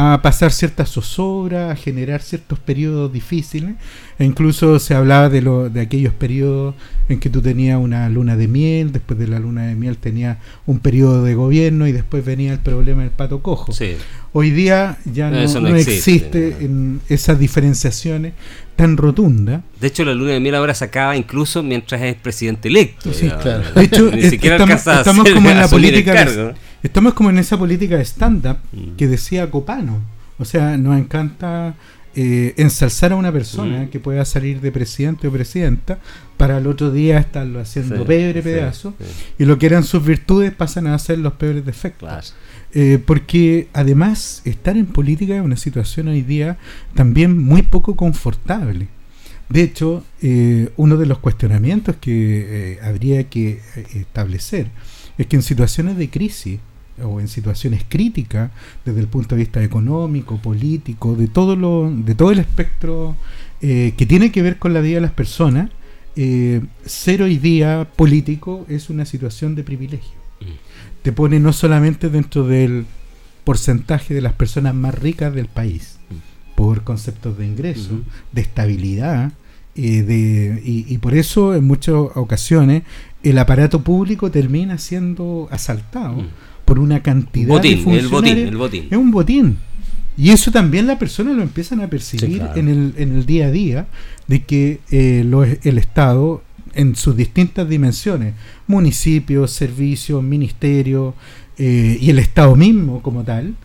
a pasar ciertas zozobras, a generar ciertos periodos difíciles, e incluso se hablaba de, lo, de aquellos periodos en que tú tenías una luna de miel, después de la luna de miel tenías un periodo de gobierno y después venía el problema del pato cojo. Hoy día ya no, existe, en esas diferenciaciones tan rotundas. De hecho, la luna de miel ahora se acaba incluso mientras es presidente electo. Sí, claro. De hecho, estamos, como en la política. Estamos como en esa política de stand-up mm. que decía Copano. O sea, nos encanta eh, ensalzar a una persona mm. que pueda salir de presidente o presidenta para el otro día estarlo haciendo pebre pedazo y lo que eran sus virtudes pasan a ser los peores defectos. Eh, porque además estar en política es una situación hoy día también muy poco confortable. De hecho, eh, uno de los cuestionamientos que habría que establecer es que en situaciones de crisis o en situaciones críticas desde el punto de vista económico, político, de todo lo, de todo el espectro eh, que tiene que ver con la vida de las personas, eh, ser hoy día político es una situación de privilegio. Mm. Te pone no solamente dentro del porcentaje de las personas más ricas del país, mm. por conceptos de ingreso, de estabilidad, eh, de, y, por eso en muchas ocasiones el aparato público termina siendo asaltado. Mm por una cantidad de funcionarios. El botín, Es un botín. Y eso también la persona lo empiezan a percibir en, el, en el día a día, de que eh, el Estado, en sus distintas dimensiones, municipios, servicios, ministerios, eh, y el Estado mismo como tal,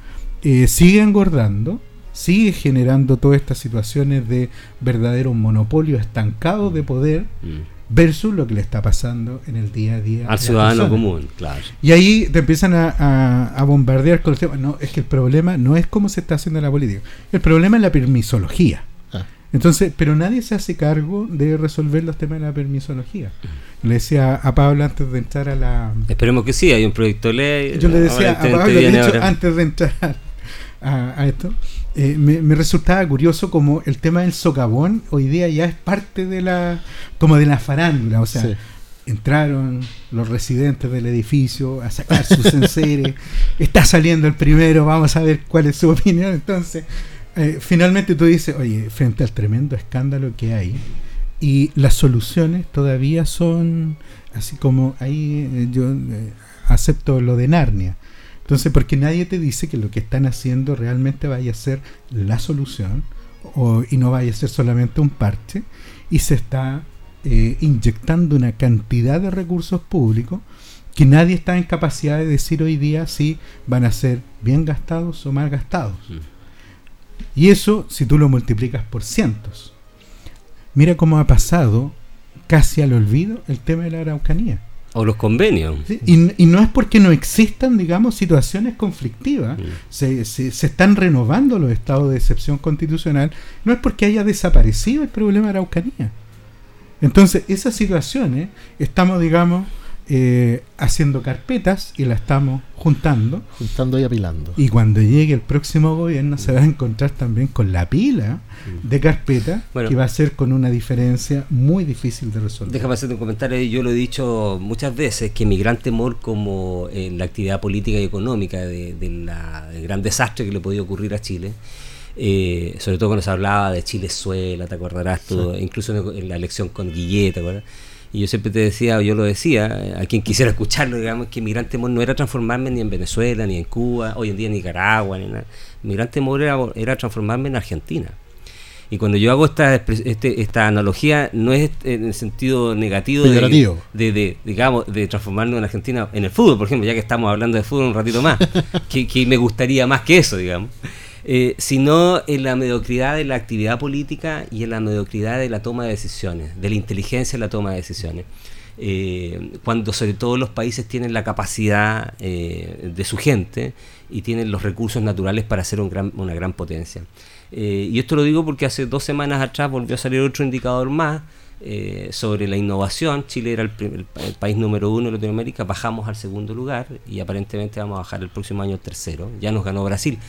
eh, sigue engordando, sigue generando todas estas situaciones de verdadero monopolio estancado de poder. Mm versus lo que le está pasando en el día a día. Al ciudadano común, claro. Y ahí te empiezan a, bombardear con el tema. No, es que el problema no es cómo se está haciendo la política. El problema es la permisología. Ah. Entonces, pero nadie se hace cargo de resolver los temas de la permisología. Le decía a Pablo antes de entrar a la... Esperemos que sí, hay un proyecto de ley. Yo le decía a Pablo, de hecho, antes de entrar a, a esto, eh, me, resultaba curioso como el tema del socavón hoy día ya es parte de la como de la farándula, o sea, entraron los residentes del edificio a sacar sus enseres, está saliendo el primero, vamos a ver cuál es su opinión, entonces eh, finalmente tú dices, oye, frente al tremendo escándalo que hay y las soluciones todavía son así como ahí eh, yo acepto lo de Narnia entonces, porque nadie te dice que lo que están haciendo realmente vaya a ser la solución o, y no vaya a ser solamente un parche y se está eh, inyectando una cantidad de recursos públicos que nadie está en capacidad de decir hoy día si van a ser bien gastados o mal gastados. Y eso si tú lo multiplicas por cientos. Mira cómo ha pasado casi al olvido el tema de la Araucanía. O los convenios. y, no es porque no existan, digamos, situaciones conflictivas. Mm. Se, se, están renovando los estados de excepción constitucional. No es porque haya desaparecido el problema de Araucanía. Entonces, esas situaciones estamos, digamos, eh, haciendo carpetas y la estamos juntando. Juntando y apilando. Y cuando llegue el próximo gobierno se va a encontrar también con la pila de carpetas que va a ser con una diferencia muy difícil de resolver. Déjame hacer un comentario, yo lo he dicho muchas veces, que mi gran temor como en la actividad política y económica de, del gran desastre que le podía ocurrir a Chile, eh, sobre todo cuando se hablaba de Chile-Suela, te acordarás, todo, incluso en la elección con Guillet, ¿te acuerdas? Y yo siempre te decía, o yo lo decía, a quien quisiera escucharlo, digamos, que mi gran temor no era transformarme ni en Venezuela, ni en Cuba, hoy en día en Nicaragua, ni nada. Mi gran temor era, era transformarme en Argentina. Y cuando yo hago esta, este, esta analogía, no es en el sentido negativo de, de, digamos, de transformarnos en Argentina en el fútbol, por ejemplo, ya que estamos hablando de fútbol un ratito más, que, que me gustaría más que eso, digamos. Eh, sino en la mediocridad de la actividad política y en la mediocridad de la toma de decisiones, de la inteligencia en la toma de decisiones. Eh, cuando sobre todo los países tienen la capacidad eh, de su gente y tienen los recursos naturales para ser una gran potencia. y esto lo digo porque hace dos semanas atrás volvió a salir otro indicador más sobre la innovación. Chile era el, el, país número uno de Latinoamérica, bajamos al segundo lugar y aparentemente vamos a bajar el próximo año al tercero. Ya nos ganó Brasil.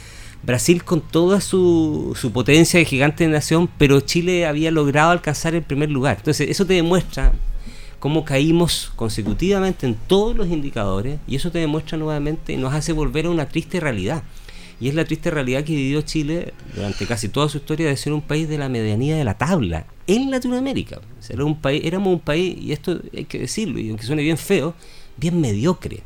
Brasil con toda su, su potencia de gigante de nación, pero Chile había logrado alcanzar el primer lugar. Entonces, eso te demuestra cómo caímos consecutivamente en todos los indicadores y eso te demuestra nuevamente, nos hace volver a una triste realidad. Y es la triste realidad que vivió Chile durante casi toda su historia de ser un país de la medianía de la tabla en Latinoamérica. Era un país, éramos un país, y esto hay que decirlo, y aunque suene bien feo, bien mediocre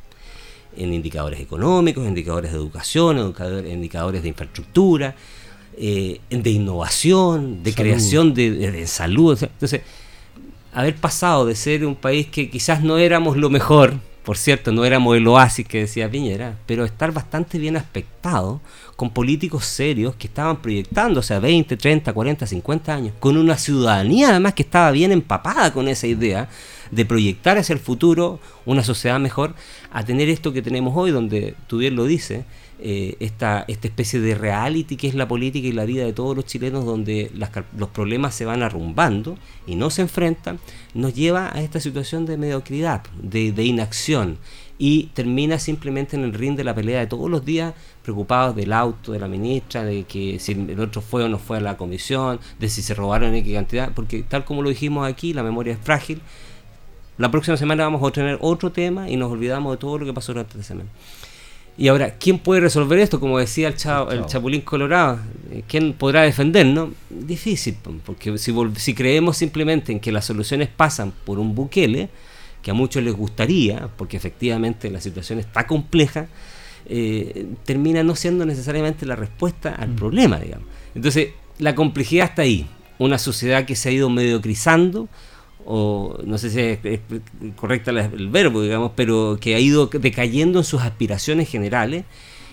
en indicadores económicos, indicadores de educación, indicadores de infraestructura, eh, de innovación, de creación de, salud. Entonces, haber pasado de ser un país que quizás no éramos lo mejor, por cierto, no éramos el oasis que decía Piñera, pero estar bastante bien aspectado con políticos serios que estaban proyectándose a 20, 30, 40, 50 años, con una ciudadanía además que estaba bien empapada con esa idea de proyectar hacia el futuro una sociedad mejor, a tener esto que tenemos hoy, donde tú bien lo dices, eh, esta, esta especie de reality que es la política y la vida de todos los chilenos, donde los problemas se van arrumbando y no se enfrentan, nos lleva a esta situación de mediocridad, de, inacción, y termina simplemente en el ring de la pelea de todos los días, preocupados del auto de la ministra, de que si el otro fue o no fue a la comisión, de si se robaron X cantidad, porque tal como lo dijimos aquí, la memoria es frágil la próxima semana vamos a tener otro tema y nos olvidamos de todo lo que pasó durante la semana. Y ahora, ¿quién puede resolver esto? Como decía el, el Chapulín Colorado, ¿quién podrá defendernos? Difícil, porque si, si creemos simplemente en que las soluciones pasan por un buquele, que a muchos les gustaría, porque efectivamente la situación está compleja, eh, termina no siendo necesariamente la respuesta al mm. problema, digamos. Entonces, la complejidad está ahí. Una sociedad que se ha ido mediocrizando, o no sé si es, correcta el verbo, digamos, pero que ha ido decayendo en sus aspiraciones generales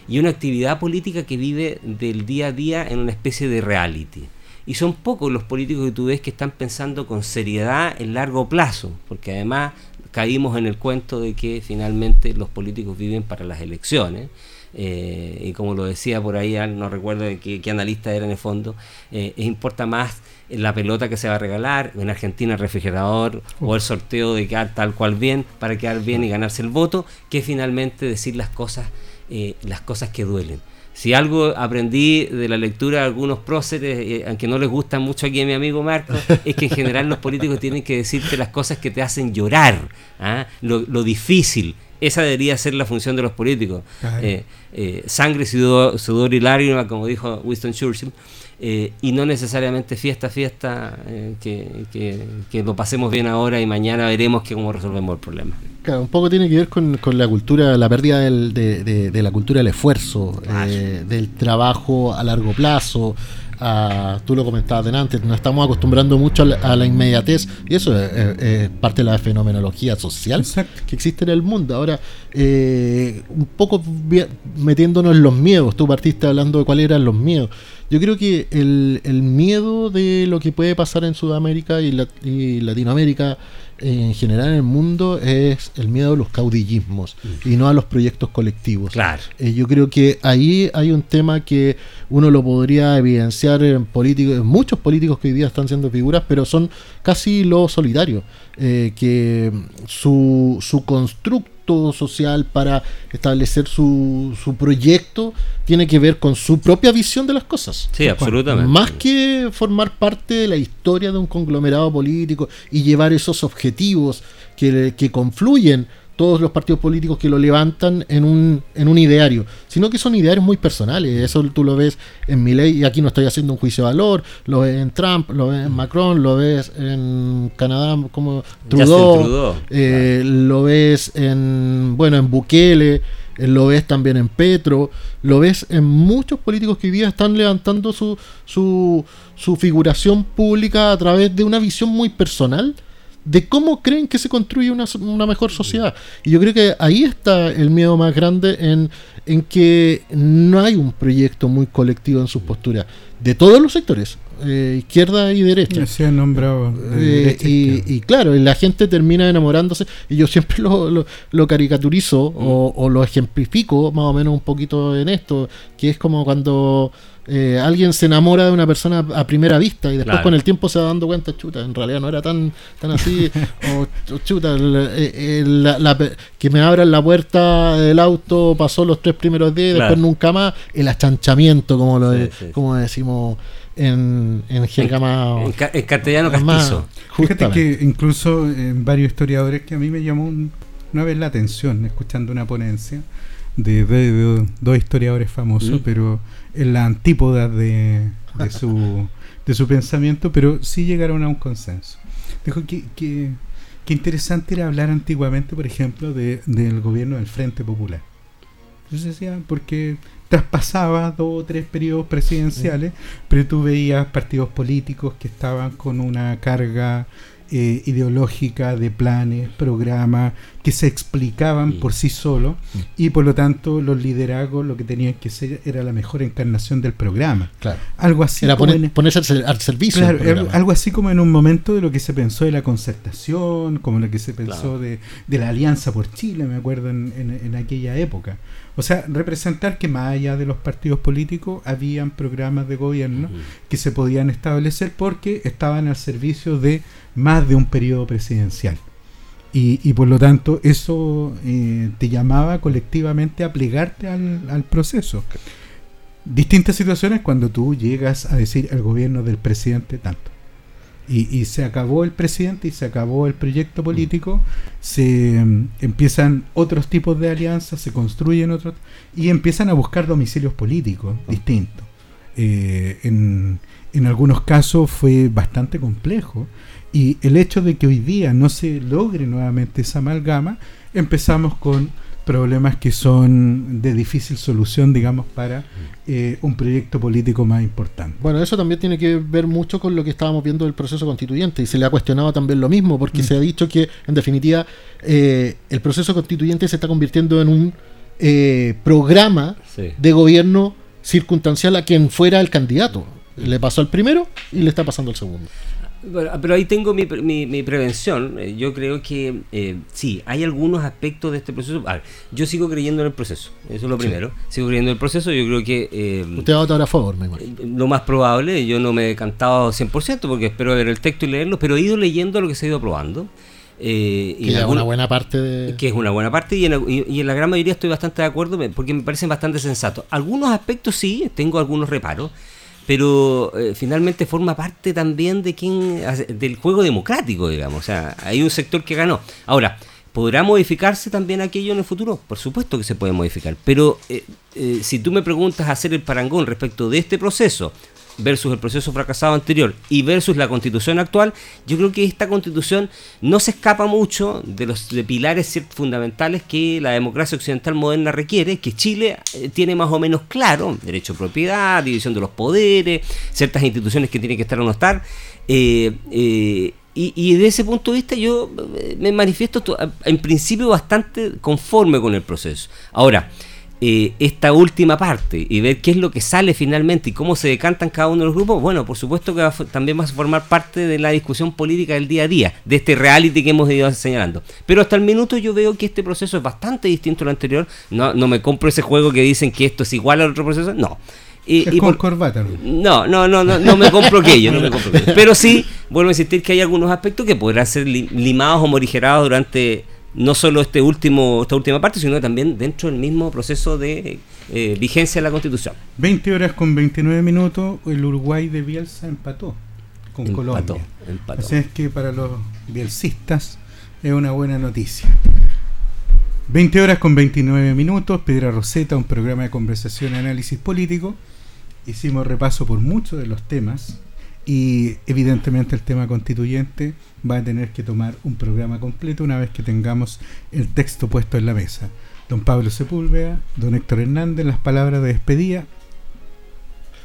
y una actividad política que vive del día a día en una especie de reality. Y son pocos los políticos que tú ves que están pensando con seriedad en largo plazo, porque además caímos en el cuento de que finalmente los políticos viven para las elecciones. Eh, y como lo decía por ahí, no recuerdo qué, analista era en el fondo, eh, importa más la pelota que se va a regalar, en Argentina el refrigerador o el sorteo de quedar tal cual bien para quedar bien y ganarse el voto, que finalmente decir las cosas, eh, las cosas que duelen. si algo aprendí de la lectura de algunos próceres, eh, aunque no les gusta mucho aquí a mi amigo Marco, es que en general los políticos tienen que decirte las cosas que te hacen llorar, ¿ah? lo, difícil. Esa debería ser la función de los políticos. Eh, eh, sangre, sudor, sudor y lágrimas, como dijo Winston Churchill. Eh, y no necesariamente fiesta, fiesta, eh, que, lo pasemos bien ahora y mañana veremos que cómo resolvemos el problema. Claro, un poco tiene que ver con, la cultura, la pérdida de, la cultura del esfuerzo, eh, del trabajo a largo plazo. tú lo comentabas antes, nos estamos acostumbrando mucho a la, inmediatez y eso es, parte de la fenomenología social que existe en el mundo. Ahora, un poco metiéndonos en los miedos, tú partiste hablando de cuáles eran los miedos. Yo creo que el, el miedo de lo que puede pasar en Sudamérica y, Latinoamérica en general en el mundo es el miedo a los caudillismos y no a los proyectos colectivos. Claro. Eh, yo creo que ahí hay un tema que uno lo podría evidenciar en políticos, muchos políticos que hoy día están siendo figuras, pero son casi los solitarios, eh, que su, su constructo social para establecer su, su proyecto tiene que ver con su propia visión de las cosas. Sí, absolutamente. Más que formar parte de la historia de un conglomerado político y llevar esos objetivos que, que confluyen todos los partidos políticos que lo levantan en un, en un ideario, sino que son idearios muy personales. Eso tú lo ves en ley y aquí no estoy haciendo un juicio de valor, lo ves en Trump, lo ves en Macron, lo ves en Canadá como Trudeau, eh, lo ves en, bueno, en Bukele, eh, lo ves también en Petro, lo ves en muchos políticos que hoy día están levantando su, su, su figuración pública a través de una visión muy personal de cómo creen que se construye una, mejor sociedad. Y yo creo que ahí está el miedo más grande en, en que no hay un proyecto muy colectivo en sus posturas, de todos los sectores, eh, izquierda y derecha. Se. Eh, y, claro, la gente termina enamorándose, y yo siempre lo, lo, caricaturizo o, o, lo ejemplifico más o menos un poquito en esto, que es como cuando eh, alguien se enamora de una persona a primera vista y después con el tiempo se va dando cuenta, chuta, en realidad no era tan, tan así, o, chuta, eh, eh, que me abran la puerta del auto pasó los tres primeros días y después nunca más, el achanchamiento, como lo como decimos en, en en, en, castellano castizo. Fíjate que incluso en varios historiadores que a mí me llamó una vez la atención escuchando una ponencia de, dos historiadores famosos, mm. pero en la antípoda de, de, su, de su pensamiento, pero sí llegaron a un consenso. Dijo que, que, interesante era hablar antiguamente, por ejemplo, de, del gobierno del Frente Popular. Entonces decía, porque traspasaba dos o tres periodos presidenciales, pero tú veías partidos políticos que estaban con una carga eh, ideológica de planes, programas que se explicaban por sí solos y por lo tanto los liderazgos lo que tenían que ser era la mejor encarnación del programa. Algo así era ponerse al, servicio. algo así como en un momento de lo que se pensó de la concertación, como lo que se pensó de, la Alianza por Chile, me acuerdo en, en aquella época. O sea, representar que más allá de los partidos políticos habían programas de gobierno que se podían establecer porque estaban al servicio de más de un periodo presidencial. Y, por lo tanto eso eh, te llamaba colectivamente a plegarte al, proceso. Distintas situaciones cuando tú llegas a decir el gobierno del presidente tanto. Y, se acabó el presidente y se acabó el proyecto político, se mm, empiezan otros tipos de alianzas, se construyen otros y empiezan a buscar domicilios políticos distintos. Eh, en, en algunos casos fue bastante complejo y el hecho de que hoy día no se logre nuevamente esa amalgama, empezamos con problemas que son de difícil solución, digamos, para eh, un proyecto político más importante. Bueno, eso también tiene que ver mucho con lo que estábamos viendo del proceso constituyente y se le ha cuestionado también lo mismo, porque mm. se ha dicho que, en definitiva, eh, el proceso constituyente se está convirtiendo en un eh, programa de gobierno circunstancial a quien fuera el candidato. Le pasó al primero y le está pasando al segundo. Pero ahí tengo mi, mi, prevención. Eh, yo creo que eh, sí, hay algunos aspectos de este proceso. yo sigo creyendo en el proceso, eso es lo primero. Sigo creyendo en el proceso. Yo creo que. Eh, Usted va a votar a favor, me imagino. Lo más probable, yo no me he cantado 100% porque espero ver el texto y leerlo, pero he ido leyendo lo que se ha ido aprobando. Eh, y que es una buena parte de... Que es una buena parte y en, y en, la gran mayoría estoy bastante de acuerdo porque me parecen bastante sensatos. Algunos aspectos sí, tengo algunos reparos, pero eh, finalmente forma parte también de quien, del juego democrático, digamos. O sea, hay un sector que ganó. Ahora, ¿podrá modificarse también aquello en el futuro? Por supuesto que se puede modificar, pero eh, si tú me preguntas hacer el parangón respecto de este proceso versus el proceso fracasado anterior y versus la constitución actual, yo creo que esta constitución no se escapa mucho de los pilares fundamentales que la democracia occidental moderna requiere, que Chile eh, tiene más o menos claro, derecho a propiedad, división de los poderes, ciertas instituciones que tienen que estar o no estar. Eh, eh, y, y, de ese punto de vista yo me manifiesto en principio bastante conforme con el proceso. Ahora, eh, esta última parte y ver qué es lo que sale finalmente y cómo se decantan cada uno de los grupos, bueno, por supuesto que también va a formar parte de la discusión política del día a día, de este reality que hemos ido señalando. Pero hasta el minuto yo veo que este proceso es bastante distinto al anterior. No, no me compro ese juego que dicen que esto es igual al otro proceso. No. Y, con corbata. No, no, no, no, no me compro aquello, no me compro Pero sí, vuelvo a insistir que hay algunos aspectos que podrán ser limados o morigerados durante no solo este último, esta última parte, sino también dentro del mismo proceso de eh, vigencia de la Constitución. 20 horas con 29 minutos, el Uruguay de Bielsa empató con Colombia. Así es que para los bielsistas es una buena noticia. 20 horas con 29 minutos, Pedra Roseta, un programa de conversación y análisis político. Hicimos repaso por muchos de los temas y evidentemente el tema constituyente va a tener que tomar un programa completo una vez que tengamos el texto puesto en la mesa. Don Pablo Sepúlveda, don Héctor Hernández, las palabras de despedida.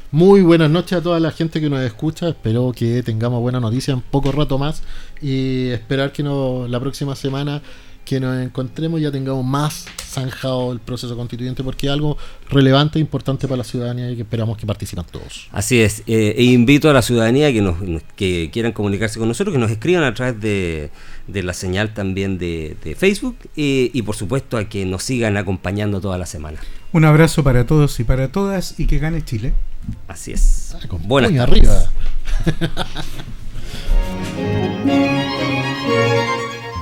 Muy buenas noches a toda la gente que nos escucha. Espero que tengamos buena noticia en poco rato más y esperar que no, la próxima semana que nos encontremos ya tengamos más zanjado el proceso constituyente porque es algo relevante e importante para la ciudadanía y que esperamos que participen todos. Así es, eh, e invito a la ciudadanía que nos que quieran comunicarse con nosotros, que nos escriban a través de, la señal también de, Facebook eh, y por supuesto a que nos sigan acompañando toda la semana. Un abrazo para todos y para todas y que gane Chile. Así es. Ah, Buenas arriba.